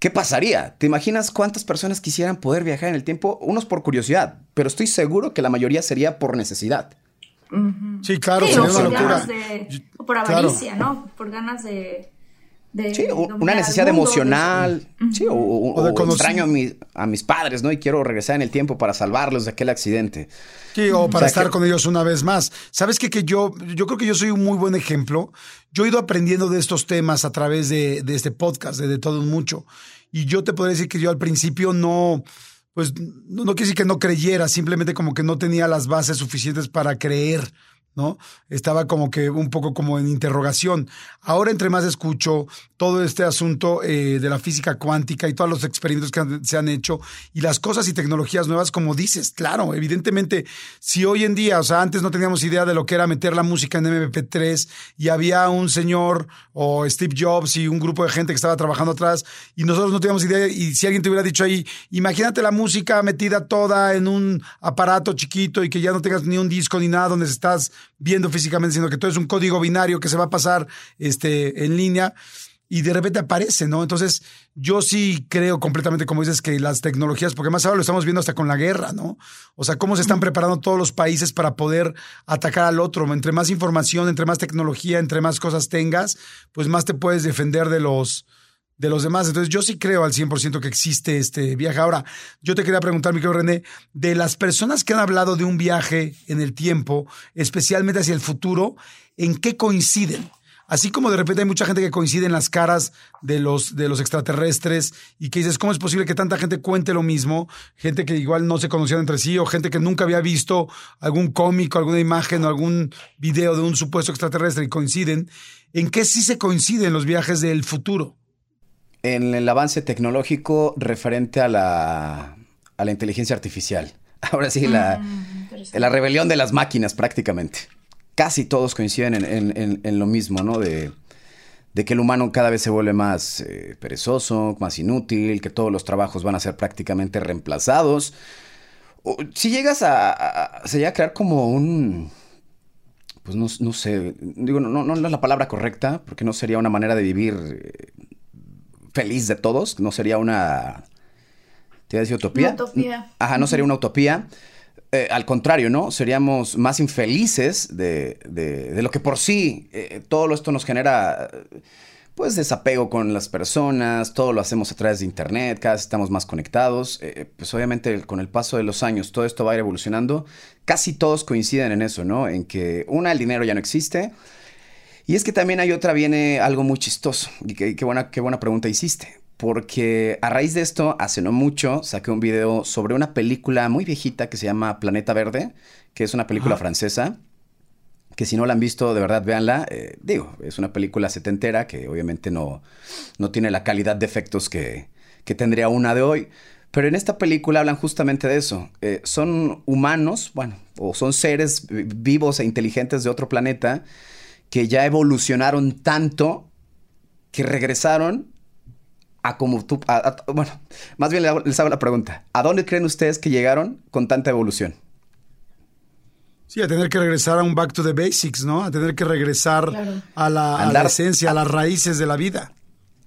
¿Qué pasaría? ¿Te imaginas cuántas personas quisieran poder viajar en el tiempo? Unos por curiosidad, pero estoy seguro que la mayoría sería por necesidad. Sí, claro, sería una locura. o por avaricia, ¿no? Por ganas de sí, una necesidad emocional. Sí, o, extraño a, mis padres, ¿no? Y quiero regresar en el tiempo para salvarlos de aquel accidente. Sí, o para estar con ellos una vez más. ¿Sabes qué? Que yo, yo creo que yo soy un muy buen ejemplo. Yo he ido aprendiendo de estos temas a través de, este podcast, de, de todo mucho. Y yo te podría decir que yo al principio no, pues no, no quiero decir que no creyera, simplemente como que no tenía las bases suficientes para creer ¿no? Estaba como que un poco como en interrogación. Ahora entre más escucho todo este asunto eh, de la física cuántica y todos los experimentos que se han hecho y las cosas y tecnologías nuevas, como dices, claro, evidentemente, si hoy en día, o sea, antes no teníamos idea de lo que era meter la música en MP3 y había un señor o Steve Jobs y un grupo de gente que estaba trabajando atrás y nosotros no teníamos idea y si alguien te hubiera dicho ahí, imagínate la música metida toda en un aparato chiquito y que ya no tengas ni un disco ni nada donde estás viendo físicamente, sino que todo es un código binario que se va a pasar este, en línea y de repente aparece, ¿no? Entonces, yo sí creo completamente, como dices, que las tecnologías, porque más ahora lo estamos viendo hasta con la guerra, ¿no? O sea, cómo se están preparando todos los países para poder atacar al otro. Entre más información, entre más tecnología, entre más cosas tengas, pues más te puedes defender de los, de los demás. Entonces yo sí creo al 100% que existe este viaje. Ahora, yo te quería preguntar, mi querido René, de las personas que han hablado de un viaje en el tiempo, especialmente hacia el futuro, ¿en qué coinciden? Así como de repente hay mucha gente que coincide en las caras de los, de los extraterrestres y que dices, ¿cómo es posible que tanta gente cuente lo mismo? Gente que igual no se conocían entre sí o gente que nunca había visto algún cómico, alguna imagen o algún video de un supuesto extraterrestre y coinciden. ¿En qué sí se coinciden los viajes del futuro? En el avance tecnológico referente a la, a la inteligencia artificial. *laughs* Ahora sí, la, mm, la rebelión de las máquinas prácticamente. Casi todos coinciden en, en, lo mismo, ¿no? De, de que el humano cada vez se vuelve más eh, perezoso, más inútil, que todos los trabajos van a ser prácticamente reemplazados. si llegas a, se llega a crear como un, pues no, sé, digo, no, no, es la palabra correcta, porque no sería una manera de vivir eh, feliz de todos, no sería una, ¿te iba a decir utopía? utopía. Ajá, no sería una utopía. Eh, al contrario, ¿no? Seríamos más infelices de, de, lo que por sí eh, todo esto nos genera, pues, desapego con las personas, todo lo hacemos a través de Internet, cada vez estamos más conectados. Eh, pues, obviamente, con el paso de los años, todo esto va a ir evolucionando. Casi todos coinciden en eso, ¿no? En que, una, el dinero ya no existe. Y es que también hay otra, viene algo muy chistoso. Y qué, buena, qué buena pregunta hiciste porque a raíz de esto, hace no mucho, saqué un video sobre una película muy viejita que se llama Planeta Verde, que es una película francesa, que si no la han visto, de verdad, véanla. Eh, digo, es una película setentera que obviamente no, no tiene la calidad de efectos que, que tendría una de hoy. Pero en esta película hablan justamente de eso. Eh, son humanos, bueno, o son seres vivos e inteligentes de otro planeta que ya evolucionaron tanto que regresaron a como tú, bueno, más bien les hago la pregunta, ¿a dónde creen ustedes que llegaron con tanta evolución? Sí, a tener que regresar a un back to the basics, ¿no? A tener que regresar a, la, esencia, a las raíces de la vida.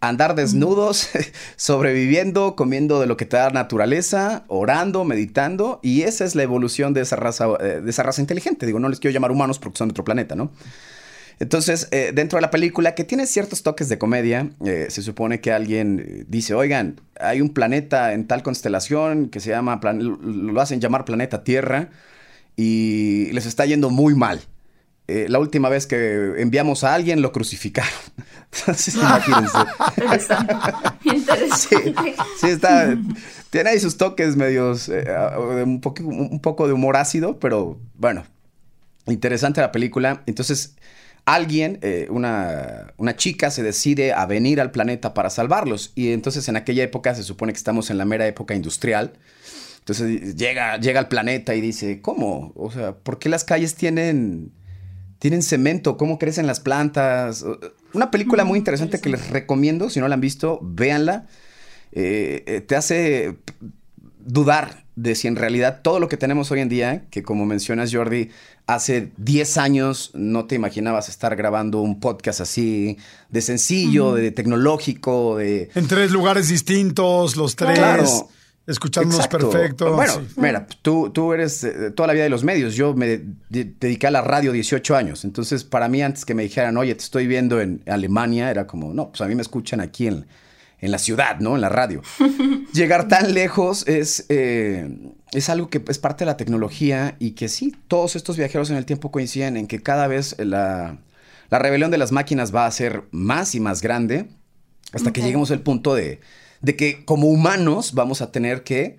Andar desnudos, *laughs* sobreviviendo, comiendo de lo que te da la naturaleza, orando, meditando, y esa es la evolución de esa raza, eh, de esa raza inteligente. Digo, no les quiero llamar humanos porque son de otro planeta, ¿no? Entonces, eh, dentro de la película, que tiene ciertos toques de comedia, eh, se supone que alguien dice, oigan, hay un planeta en tal constelación que se llama, lo hacen llamar planeta Tierra, y les está yendo muy mal. Eh, la última vez que enviamos a alguien lo crucificaron. *laughs* Entonces, *laughs* imagínense. Interesante. Sí, está. Tiene ahí sus toques medios. un, un poco de humor ácido, pero bueno. Interesante la película. Entonces, alguien, eh, una, una, chica, se decide a venir al planeta para salvarlos. Y entonces en aquella época se supone que estamos en la mera época industrial. Entonces llega, llega al planeta y dice, ¿cómo? O sea, ¿por qué las calles tienen, tienen cemento? ¿Cómo crecen las plantas? Una película muy interesante que les recomiendo, si no la han visto, véanla. Eh, eh, te hace dudar de si en realidad todo lo que tenemos hoy en día, que como mencionas Jordi, hace 10 años no te imaginabas estar grabando un podcast así de sencillo, de tecnológico, de... En tres lugares distintos, los tres. Claro. Escuchándonos perfecto. Bueno, mira, tú, tú eres eh, toda la vida de los medios. Yo me dediqué a la radio 18 años. Entonces, para mí, antes que me dijeran, oye, te estoy viendo en Alemania, era como, no, pues a mí me escuchan aquí en, en la ciudad, ¿no? En la radio. *laughs* Llegar tan lejos es, eh, es algo que es parte de la tecnología y que sí, todos estos viajeros en el tiempo coinciden en que cada vez la, la rebelión de las máquinas va a ser más y más grande hasta que lleguemos al punto de, de que como humanos vamos a tener que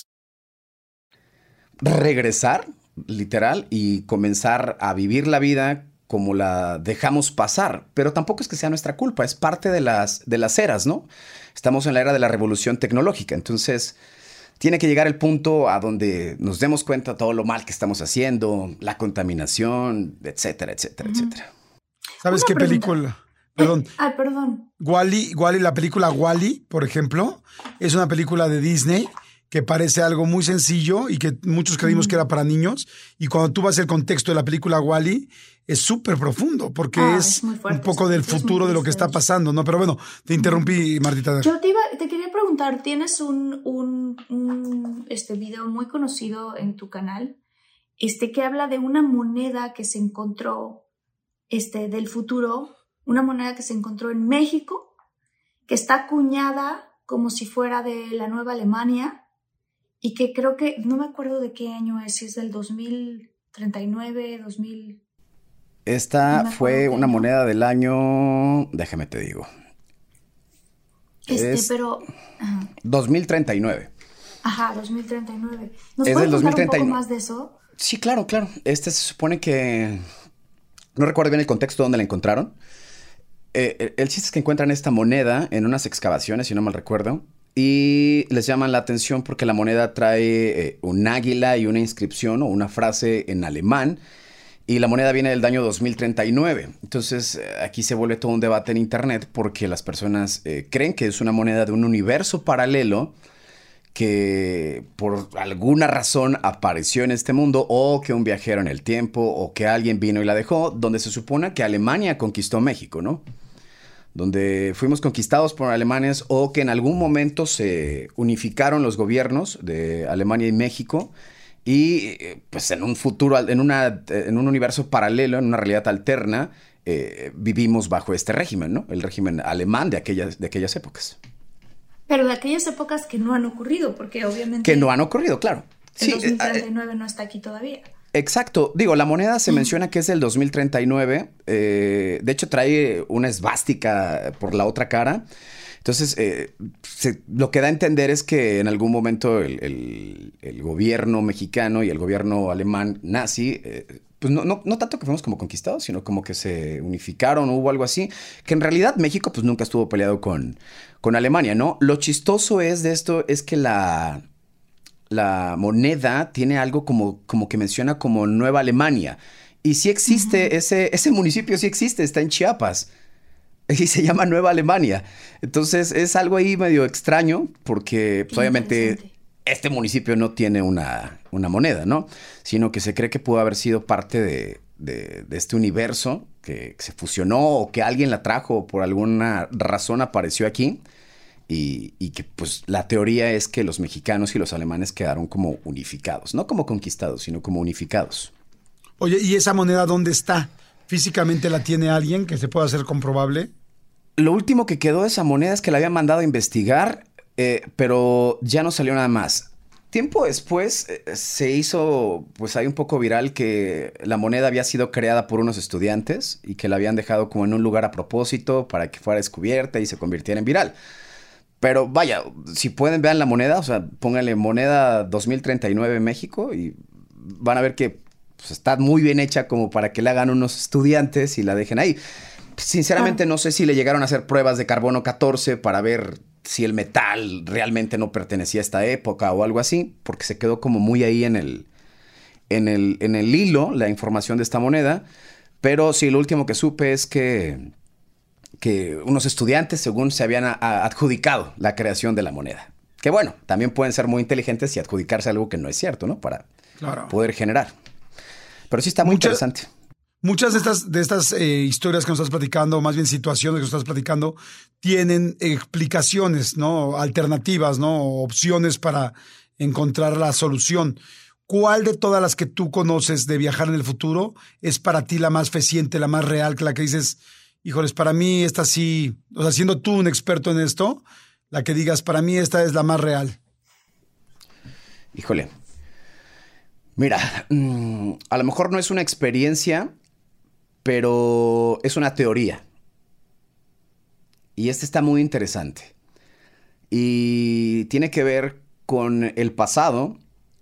regresar, literal, y comenzar a vivir la vida como la dejamos pasar. Pero tampoco es que sea nuestra culpa, es parte de las, de las eras, ¿no? Estamos en la era de la revolución tecnológica, entonces tiene que llegar el punto a donde nos demos cuenta de todo lo mal que estamos haciendo, la contaminación, etcétera, etcétera, etcétera. ¿Sabes qué película? Perdón. Ah, perdón. Wally, Wally, la película Wally, por ejemplo, es una película de Disney que parece algo muy sencillo y que muchos creímos que era para niños. Y cuando tú vas al contexto de la película Wally, es súper profundo porque ah, es, un poco del futuro de lo que está pasando, ¿no? Pero bueno, te interrumpí, Martita. Yo te, te quería preguntar, tienes un, un, este video muy conocido en tu canal este, que habla de una moneda que se encontró este, del futuro, una moneda que se encontró en México, que está acuñada como si fuera de la Nueva Alemania y que creo que, no me acuerdo de qué año es, si es del 2039, 2000... Esta No fue una moneda del año, déjame te digo, Este, Es- pero. Ajá, 2039. Ajá, 2039. ¿Nos Es del contar un 2039. poco más de eso? Sí, claro, claro. Este se supone que... No recuerdo bien el contexto donde la encontraron. Eh, el- el chiste es que encuentran esta moneda en unas excavaciones, si no mal recuerdo, y les llaman la atención porque la moneda trae eh, un águila y una inscripción o una frase en alemán, y la moneda viene del año 2039. Entonces eh, aquí se vuelve todo un debate en Internet porque las personas eh, creen que es una moneda de un universo paralelo que por alguna razón apareció en este mundo o que un viajero en el tiempo o que alguien vino y la dejó, donde se supone que Alemania conquistó México, ¿no? Donde fuimos conquistados por alemanes o que en algún momento se unificaron los gobiernos de Alemania y México y eh, pues en un futuro, en, una, en un universo paralelo, en una realidad alterna, eh, vivimos bajo este régimen, ¿no? El régimen alemán de aquellas, de aquellas épocas. Pero de aquellas épocas que no han ocurrido, porque obviamente. Que no han ocurrido, claro. El Sí, eh, 2039 no está aquí todavía. Exacto. Digo, la moneda se menciona que es del 2039. eh, de hecho, trae una esvástica por la otra cara. Entonces, eh, se- lo que da a entender es que en algún momento el, el- el gobierno mexicano y el gobierno alemán nazi, eh, pues no, no, no tanto que fuimos como conquistados, sino como que se unificaron, hubo algo así, que en realidad México pues nunca estuvo peleado con, con Alemania, ¿no? Lo chistoso es de esto es que la, la moneda tiene algo como, como que menciona como Nueva Alemania. Y sí existe, ese, ese municipio sí existe, está en Chiapas. *laughs* Y se llama Nueva Alemania. Entonces es algo ahí medio extraño porque pues, obviamente este municipio no tiene una, una moneda, ¿no? Sino que se cree que pudo haber sido parte de, de- de este universo que se fusionó o que alguien la trajo o por alguna razón apareció aquí. Y, y que pues la teoría es que los mexicanos y los alemanes quedaron como unificados, no como conquistados, sino como unificados. Oye, ¿y esa moneda dónde está? ¿Físicamente la tiene alguien que se pueda hacer comprobable? Lo último que quedó de esa moneda es que la habían mandado a investigar, eh, pero ya no salió nada más. Tiempo después eh, se hizo, pues hay un poco viral que la moneda había sido creada por unos estudiantes y que la habían dejado como en un lugar a propósito para que fuera descubierta y se convirtiera en viral. Pero vaya, si pueden vean la moneda, o sea, pónganle moneda 2039 México y van a ver que pues, está muy bien hecha como para que la hagan unos estudiantes y la dejen ahí. Sinceramente no sé si le llegaron a hacer pruebas de carbono 14 para ver si el metal realmente no pertenecía a esta época o algo así, porque se quedó como muy ahí en el, en el, en el hilo la información de esta moneda. Pero sí, lo último que supe es que, que unos estudiantes, según se habían a- a- adjudicado la creación de la moneda. Que bueno, también pueden ser muy inteligentes y adjudicarse algo que no es cierto, ¿no? Para Claro. poder generar. Pero sí está muy interesante. Muchas de estas, de estas eh, historias que nos estás platicando, o más bien situaciones que nos estás platicando, tienen explicaciones, ¿no? Alternativas, ¿no? Opciones para encontrar la solución. ¿Cuál de todas las que tú conoces de viajar en el futuro es para ti la más fehaciente, la más real, que la que dices, híjoles, para mí esta sí, o sea, siendo tú un experto en esto, la que digas, para mí esta es la más real? Híjole. Mira, mm, a lo mejor no es una experiencia, pero es una teoría. Y esta está muy interesante. Y tiene que ver con el pasado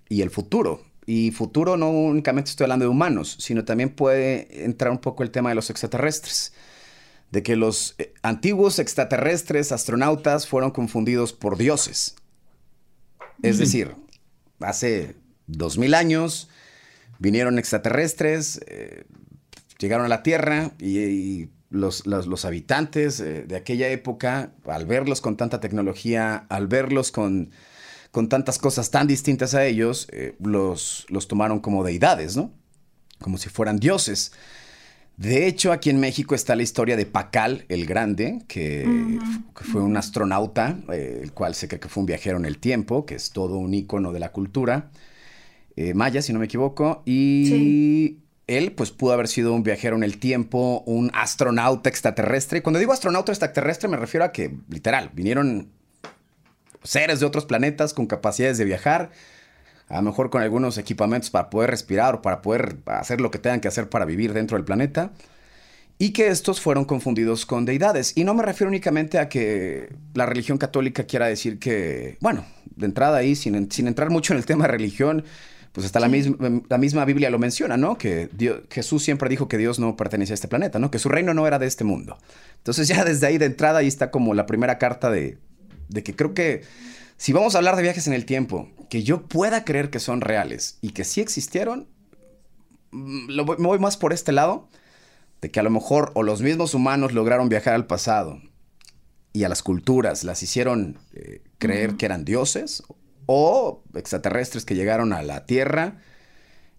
y el futuro. Y futuro no únicamente estoy hablando de humanos, sino también puede entrar un poco el tema de los extraterrestres. De que los eh, antiguos extraterrestres astronautas fueron confundidos por dioses. Es decir, hace dos mil años vinieron extraterrestres, eh, llegaron a la Tierra y, y los, los- los habitantes eh, de aquella época, al verlos con tanta tecnología, al verlos con, con tantas cosas tan distintas a ellos, eh, los, los tomaron como deidades, ¿no? Como si fueran dioses. De hecho, aquí en México está la historia de Pacal el Grande, que, que fue un astronauta, eh, el cual se cree que fue un viajero en el tiempo, que es todo un ícono de la cultura eh, maya, si no me equivoco, y Sí. él pues pudo haber sido un viajero en el tiempo, un astronauta extraterrestre. Y Cuando digo astronauta extraterrestre me refiero a que, literal, vinieron seres de otros planetas con capacidades de viajar a lo mejor con algunos equipamientos para poder respirar o para poder hacer lo que tengan que hacer para vivir dentro del planeta, y que estos fueron confundidos con deidades. Y no me refiero únicamente a que la religión católica quiera decir que, bueno, de entrada ahí, sin, sin entrar mucho en el tema de religión, pues hasta la, misma, la misma Biblia lo menciona, ¿no? Que Jesús siempre dijo que Dios no pertenecía a este planeta, ¿no? Que su reino no era de este mundo. Entonces ya desde ahí de entrada ahí está como la primera carta de, de que creo que si vamos a hablar de viajes en el tiempo, que yo pueda creer que son reales y que sí existieron, mm, me voy más por este lado de que a lo mejor o los mismos humanos lograron viajar al pasado y a las culturas las hicieron eh, creer que eran dioses, o extraterrestres que llegaron a la Tierra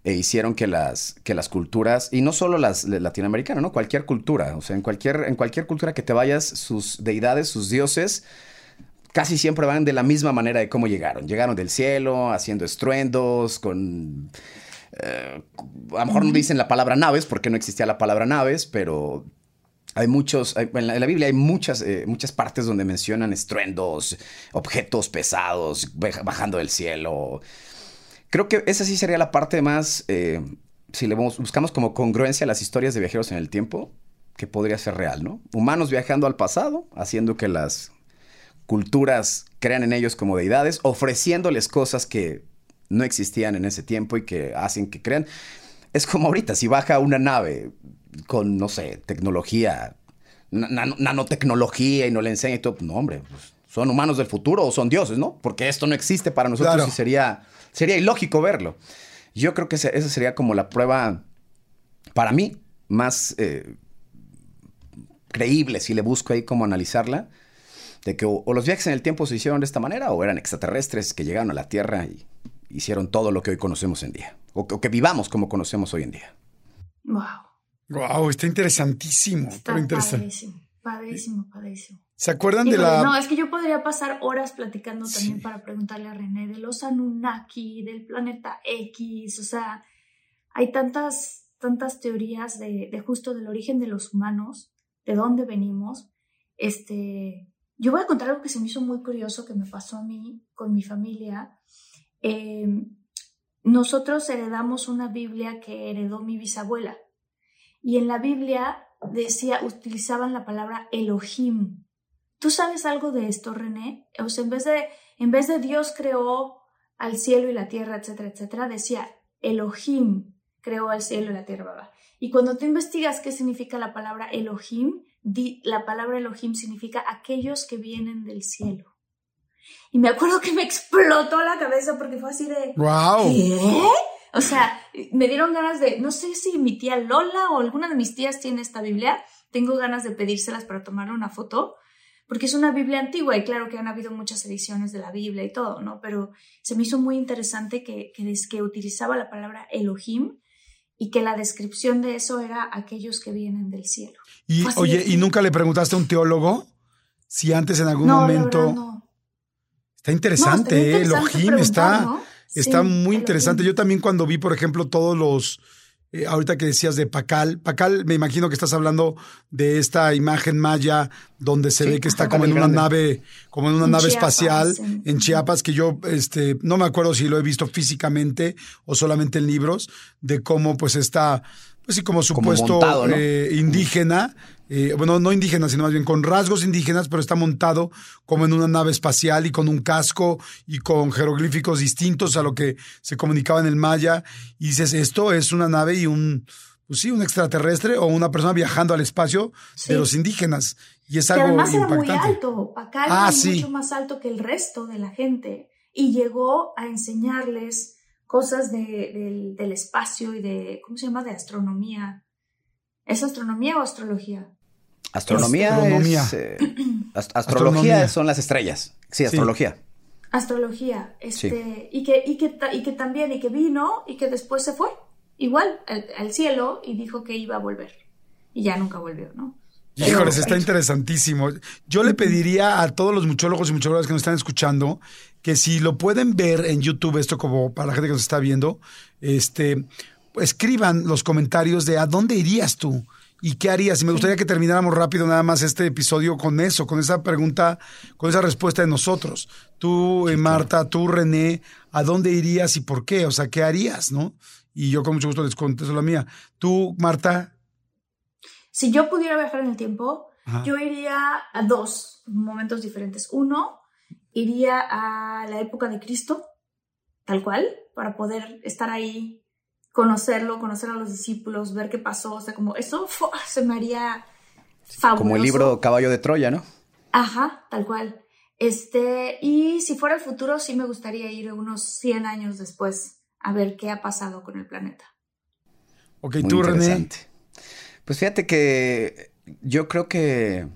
e hicieron que las, que las culturas, y no solo las latinoamericanas, ¿no? Cualquier cultura, o sea, en cualquier, en cualquier cultura que te vayas, sus deidades, sus dioses, casi siempre van de la misma manera de cómo llegaron. Llegaron del cielo, haciendo estruendos, con... Eh, a lo mejor no dicen la palabra naves, porque no existía la palabra naves, pero hay muchos, en, la, Biblia hay muchas, eh, muchas partes donde mencionan estruendos, objetos pesados bajando del cielo. Creo que esa sí sería la parte más, eh, si le buscamos como congruencia a las historias de viajeros en el tiempo, que podría ser real, ¿no? Humanos viajando al pasado, haciendo que las culturas crean en ellos como deidades, ofreciéndoles cosas que no existían en ese tiempo y que hacen que crean. Es como ahorita, si baja una nave con, no sé, tecnología, nanotecnología y no le enseña y todo, no, hombre, pues, son humanos del futuro o son dioses, ¿no? Porque esto no existe para nosotros y sería, sería ilógico verlo. Yo creo que esa sería como la prueba, para mí, más eh, creíble, si le busco ahí cómo analizarla, de que o, los viajes en el tiempo se hicieron de esta manera o eran extraterrestres que llegaron a la Tierra y hicieron todo lo que hoy conocemos en día, o, que vivamos como conocemos hoy en día. Wow. Wow, está interesantísimo. Está padrísimo, padrísimo, padrísimo. ¿Se acuerdan de la...? No, es que yo podría pasar horas platicando también para preguntarle a René de los Anunnaki, del planeta X, o sea, hay tantas, tantas teorías de, de justo del origen de los humanos, de dónde venimos, este, yo voy a contar algo que se me hizo muy curioso que me pasó a mí con mi familia. Em, nosotros heredamos una Biblia que heredó mi bisabuela y en la Biblia decía, utilizaban la palabra Elohim. ¿Tú sabes algo de esto, René? O sea, en vez de, en vez de Dios creó al cielo y la tierra, etcétera, etcétera, decía Elohim creó al cielo y la tierra. Y cuando tú investigas qué significa la palabra Elohim, la palabra Elohim significa aquellos que vienen del cielo. Y me acuerdo que me explotó la cabeza porque fue así de... ¡Wow! ¿Qué? O sea, me dieron ganas de, no sé si mi tía Lola o alguna de mis tías tiene esta Biblia, tengo ganas de pedírselas para tomar una foto, porque es una Biblia antigua y claro que han habido muchas ediciones de la Biblia y todo, ¿no? Pero se me hizo muy interesante que, que, que utilizaba la palabra Elohim y que la descripción de eso era aquellos que vienen del cielo. Y oye, ¿y nunca le preguntaste a un teólogo si antes en algún momento... no. Está interesante, no, ¿eh? Elohim está, está muy interesante. Yo también cuando vi, por ejemplo, todos los eh, ahorita que decías de Pacal, Pacal, me imagino que estás hablando de esta imagen maya donde se ve que está como en una nave, como en una nave espacial en... Chiapas, que yo este, no me acuerdo si lo he visto físicamente o solamente en libros, de cómo pues está pues sí, como supuesto eh, indígena, eh, bueno, no indígena, sino más bien con rasgos indígenas, pero está montado como en una nave espacial y con un casco y con jeroglíficos distintos a lo que se comunicaba en el maya. Y dices, esto es una nave y un, pues sí, un extraterrestre o una persona viajando al espacio de los indígenas. Y es algo además impactante. era muy alto. Acá ah, mucho más alto que el resto de la gente. Y llegó a enseñarles cosas de, del espacio y de, ¿cómo se llama?, de astronomía. ¿Es astronomía o astrología? Astronomía, astronomía. Eh, *clears throat* astrología son las estrellas. Sí, astrología. Astrología, este, y, que, y, que, y que también, y que vino y que después se fue, igual, al, cielo y dijo que iba a volver. Y ya nunca volvió, ¿no? Híjoles, está interesantísimo. Yo le pediría a todos los muchólogos y muchólogas que nos están escuchando que si lo pueden ver en YouTube, esto como para la gente que nos está viendo, este, escriban los comentarios de a dónde irías tú ¿Y qué harías? Y me gustaría que termináramos rápido nada más este episodio con eso, con esa pregunta, con esa respuesta de nosotros. Tú, eh, Marta, tú, René, ¿a dónde irías y por qué? O sea, ¿qué harías, no? Y yo con mucho gusto les contesto la mía. Tú, Marta. Si yo pudiera viajar en el tiempo, yo iría a dos momentos diferentes. Uno, iría a la época de Cristo, tal cual, para poder estar ahí conocerlo, conocer a los discípulos, ver qué pasó, o sea, como eso *laughs* se me haría fabuloso. Como el libro Caballo de Troya, ¿no? Ajá, tal cual. Este, y si fuera el futuro, sí me gustaría ir unos 100 años después a ver qué ha pasado con el planeta. Ok, tú, René. Pues fíjate que yo creo que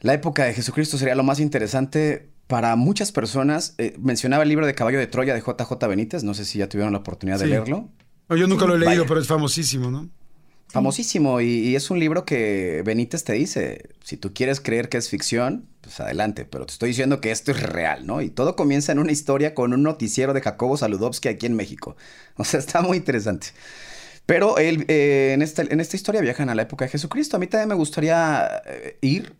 la época de Jesucristo sería lo más interesante para muchas personas, eh, mencionaba el libro de Caballo de Troya de JJ Benítez, no sé si ya tuvieron la oportunidad de leerlo. yo nunca lo he leído, pero es famosísimo, ¿no? Famosísimo, y, es un libro que Benítez te dice, si tú quieres creer que es ficción, pues adelante, pero te estoy diciendo que esto es real, ¿no? Y todo comienza en una historia con un noticiero de Jacobo Saludowski aquí en México. O sea, está muy interesante. Pero él, eh, en, esta, en esta historia viajan a la época de Jesucristo. A mí también me gustaría eh, ir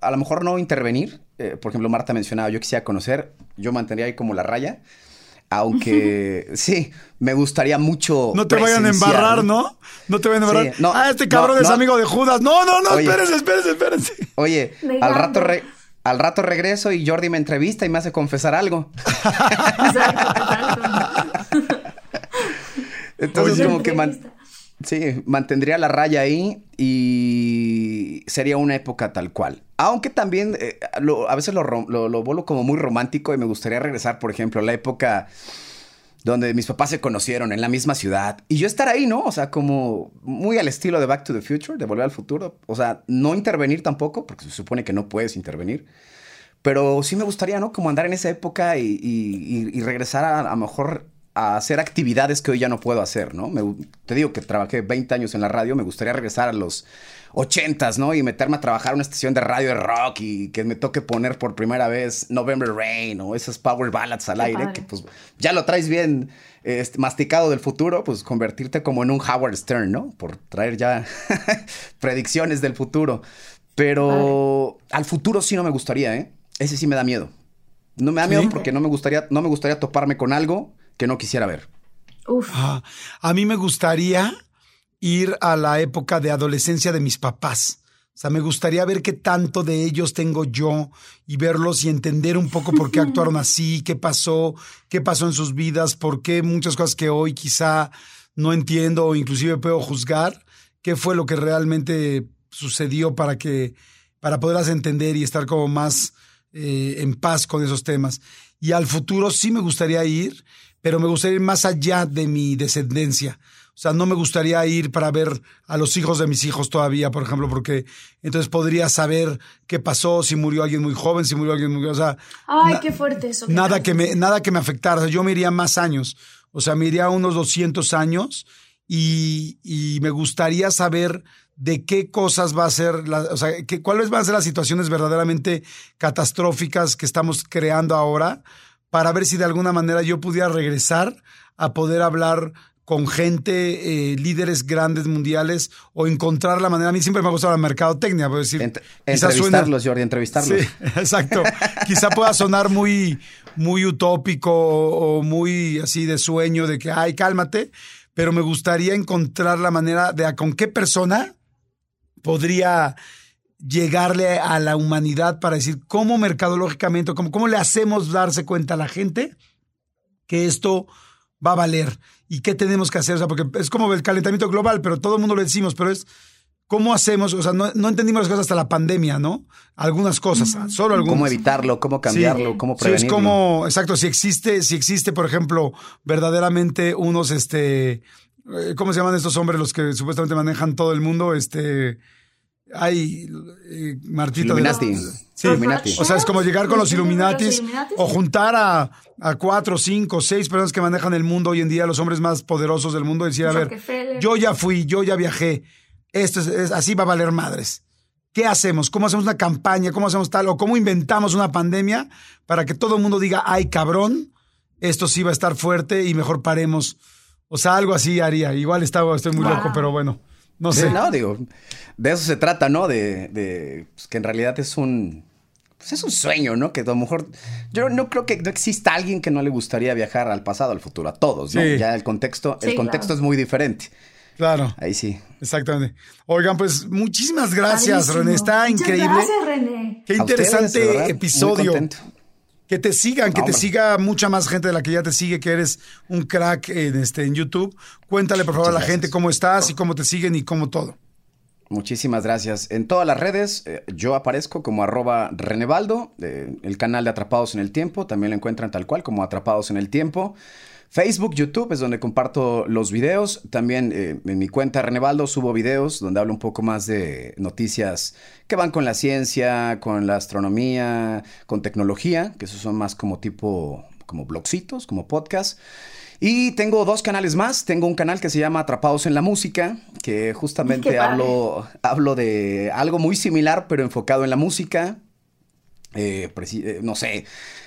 a lo mejor no intervenir. Eh, por ejemplo, Marta mencionaba, yo quisiera conocer, yo mantendría ahí como la raya. Aunque sí, me gustaría mucho. No te vayan a embarrar, ¿no? No te vayan a embarrar. ah, este cabrón es amigo de Judas. No, no, no, espérense, espérense, espérense. Oye, al rato, al rato regreso y Jordi me entrevista y me hace confesar algo. *laughs* Entonces, como que Sí, mantendría la raya ahí y sería una época tal cual. Aunque también eh, a veces lo, lo, vuelvo como muy romántico y me gustaría regresar, por ejemplo, a la época donde mis papás se conocieron en la misma ciudad y yo estar ahí, ¿no? O sea, como muy al estilo de Back to the Future, de Volver al Futuro. O sea, no intervenir tampoco, porque se supone que no puedes intervenir. Pero sí me gustaría, ¿no? Como andar en esa época y, regresar a, a lo mejor a hacer actividades que hoy ya no puedo hacer, ¿no? te digo que trabajé 20 años en la radio, me gustaría regresar a los 80s, ¿no? Y meterme a trabajar en una estación de radio de rock y que me toque poner por primera vez November Rain o esas power ballads al aire, que pues ya lo traes bien este, masticado del futuro, pues convertirte como en un Howard Stern, ¿no? Por traer ya *laughs* predicciones del futuro. Pero al futuro sí no me gustaría, ¿eh? Ese sí me da miedo. No me da miedo porque no me gustaría, no me gustaría toparme con algo que no quisiera ver? Uf. Ah, a mí me gustaría ir a la época de adolescencia de mis papás. O sea, me gustaría ver qué tanto de ellos tengo yo y verlos y entender un poco por qué *laughs* actuaron así, qué pasó, qué pasó en sus vidas, por qué muchas cosas que hoy quizá no entiendo o inclusive puedo juzgar, qué fue lo que realmente sucedió para que para poderlas entender y estar como más eh, en paz con esos temas. Y al futuro sí me gustaría ir pero me gustaría ir más allá de mi descendencia. O sea, no me gustaría ir para ver a los hijos de mis hijos todavía, por ejemplo, porque entonces podría saber qué pasó, si murió alguien muy joven, si murió alguien muy... O sea, Ay, qué fuerte eso. Nada que, me, nada que me afectara. O sea, yo me iría más años. O sea, me iría unos 200 años y, y me gustaría saber de qué cosas va a ser, la, o sea, que, cuáles van a ser las situaciones verdaderamente catastróficas que estamos creando ahora para ver si de alguna manera yo pudiera regresar a poder hablar con gente, eh, líderes grandes mundiales, o encontrar la manera. A mí siempre me ha gustado la mercadotecnia, por decir. entrevistarlos, Jordi, entrevistarlos. Sí, *laughs* exacto. quizá pueda sonar muy, muy utópico o muy así de sueño, de que, ay, cálmate, pero me gustaría encontrar la manera de a con qué persona podría llegarle a la humanidad para decir cómo mercadológicamente, cómo, cómo le hacemos darse cuenta a la gente que esto va a valer y qué tenemos que hacer. O sea, porque es como el calentamiento global, pero todo el mundo lo decimos, pero es cómo hacemos, o sea, no, entendimos las cosas hasta la pandemia, ¿no? Algunas cosas, solo algunas. Cómo evitarlo, cómo cambiarlo, cómo prevenirlo. Sí, es como, exacto, si existe, si existe, por ejemplo, verdaderamente unos, este, eh, ¿cómo se llaman estos hombres los que supuestamente manejan todo el mundo? Este hay eh, Martita Illuminati. sí, Illuminati. O sea, es como llegar con los Illuminatis, o juntar a, a, cuatro, cinco, seis personas que manejan el mundo hoy en día, los hombres más poderosos del mundo, y decir, a ver, yo ya fui, yo ya viajé, esto es, así va a valer madres. ¿Qué hacemos? ¿Cómo hacemos una campaña? ¿Cómo hacemos tal? ¿O cómo inventamos una pandemia para que todo el mundo diga, ay cabrón, esto sí va a estar fuerte y mejor paremos? O sea, algo así haría. Igual estaba, estoy muy loco, pero bueno. No Sí, sé. no, digo, de eso se trata, ¿no? De, de pues, que en realidad es un, pues es un sueño, ¿no? Que a lo mejor, yo no creo que no exista alguien que no le gustaría viajar al pasado, al futuro, a todos, ¿no? Sí. Ya el contexto, el contexto claro. es muy diferente. Claro, Ahí sí. exactamente. Oigan, pues muchísimas gracias. René. Está Muchas increíble. Gracias, René. Qué ustedes, interesante muy episodio. Que te sigan, que No, te siga mucha más gente de la que ya te sigue, que eres un crack en, este, en YouTube. Cuéntale, por favor, a la gente cómo estás y cómo te siguen y cómo todo. Muchísimas gracias. En todas las redes eh, yo aparezco como arroba Renevaldo, eh, el canal de Atrapados en el Tiempo, también lo encuentran tal cual como Atrapados en el Tiempo. Facebook, YouTube es donde comparto los videos. También eh, en mi cuenta Renevaldo subo videos donde hablo un poco más de noticias que van con la ciencia, con la astronomía, con tecnología, que esos son más como tipo, como blogcitos, como podcast. Y tengo dos canales más. Tengo un canal que se llama Atrapados en la Música, que justamente hablo, hablo de algo muy similar, pero enfocado en la música. Eh, eh, no sé,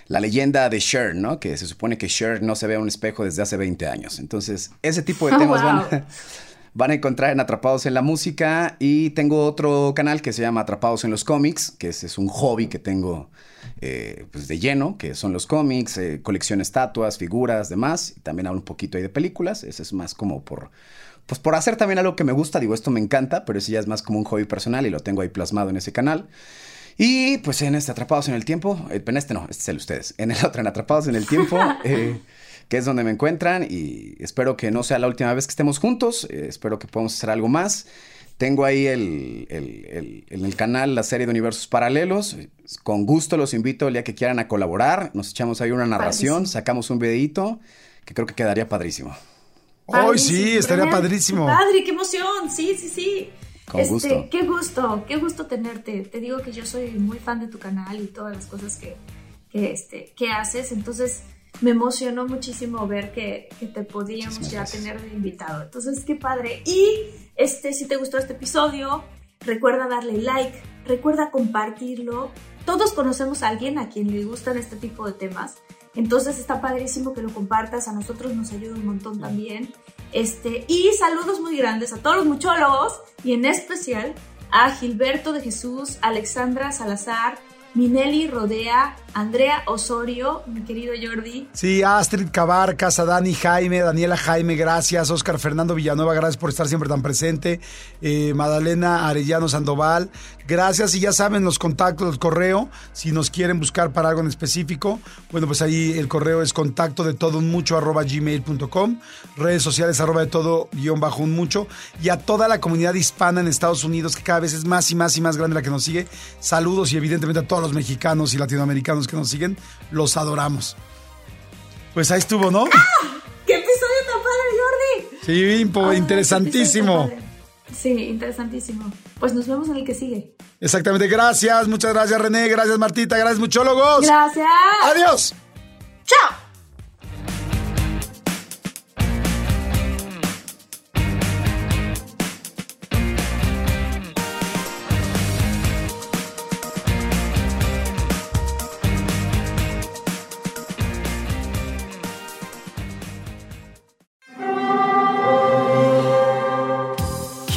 la leyenda de Cher, ¿no? Que se supone que Cher no se ve a un espejo desde hace 20 años. Entonces, ese tipo de *laughs* temas van, wow. *laughs* van a encontrar en Atrapados en la Música. Y tengo otro canal que se llama Atrapados en los Cómics, que ese es un hobby que tengo eh, pues de lleno, que son los cómics, eh, colección estatuas, figuras, demás. Y también hablo un poquito ahí de películas. Ese es más como por... Pues por hacer también algo que me gusta, digo, esto me encanta, pero ese ya es más como un hobby personal y lo tengo ahí plasmado en ese canal. Y pues en este Atrapados en el Tiempo, eh, en este no, este es el de ustedes, en el otro, en Atrapados en el Tiempo, *laughs* eh, que es donde me encuentran y espero que no sea la última vez que estemos juntos, eh, espero que podamos hacer algo más. Tengo ahí el, el- el- en el canal la serie de universos paralelos. Con gusto los invito el día que quieran a colaborar. Nos echamos ahí una narración, Padrísimo. sacamos un videito que creo que quedaría padrísimo. Hoy sí, Padrísimo, estaría padrísimo. Padre, qué emoción. Sí, sí, sí. Con Este, gusto. Qué gusto, qué gusto tenerte. Te digo que yo soy muy fan de tu canal y todas las cosas que, que, este, que haces. Entonces me emocionó muchísimo ver que, que te podíamos Muchísimas ya tener de invitado. Entonces, qué padre. Y este, si te gustó este episodio, recuerda darle like, recuerda compartirlo. Todos conocemos a alguien a quien le gustan este tipo de temas. Entonces está padrísimo que lo compartas, a nosotros nos ayuda un montón también. Este, y saludos muy grandes a todos los muchólogos y en especial a Gilberto de Jesús, Alexandra Salazar, Minelli Rodea, Andrea Osorio, mi querido Jordi. Sí, Astrid Cabarcas, a Dani Jaime, Daniela Jaime, gracias. Oscar Fernando Villanueva, gracias por estar siempre tan presente. Eh, Madalena Arellano Sandoval, gracias. Y ya saben los contactos, el correo, si nos quieren buscar para algo en específico, bueno, pues ahí el correo es contacto de todo un mucho arroba gmail.com, redes sociales arroba de todo guion bajo un mucho. Y a toda la comunidad hispana en Estados Unidos, que cada vez es más y más y más grande la que nos sigue, saludos y evidentemente a todos los mexicanos y latinoamericanos que nos siguen, los adoramos. Pues ahí estuvo, ¿no? ¡Qué episodio tan padre, Jordi! Sí, impo- Ay, interesantísimo. Sí, interesantísimo. Pues nos vemos en el que sigue. Exactamente, gracias, muchas gracias René, gracias Martita, gracias muchólogos. Gracias. Adiós. Chao.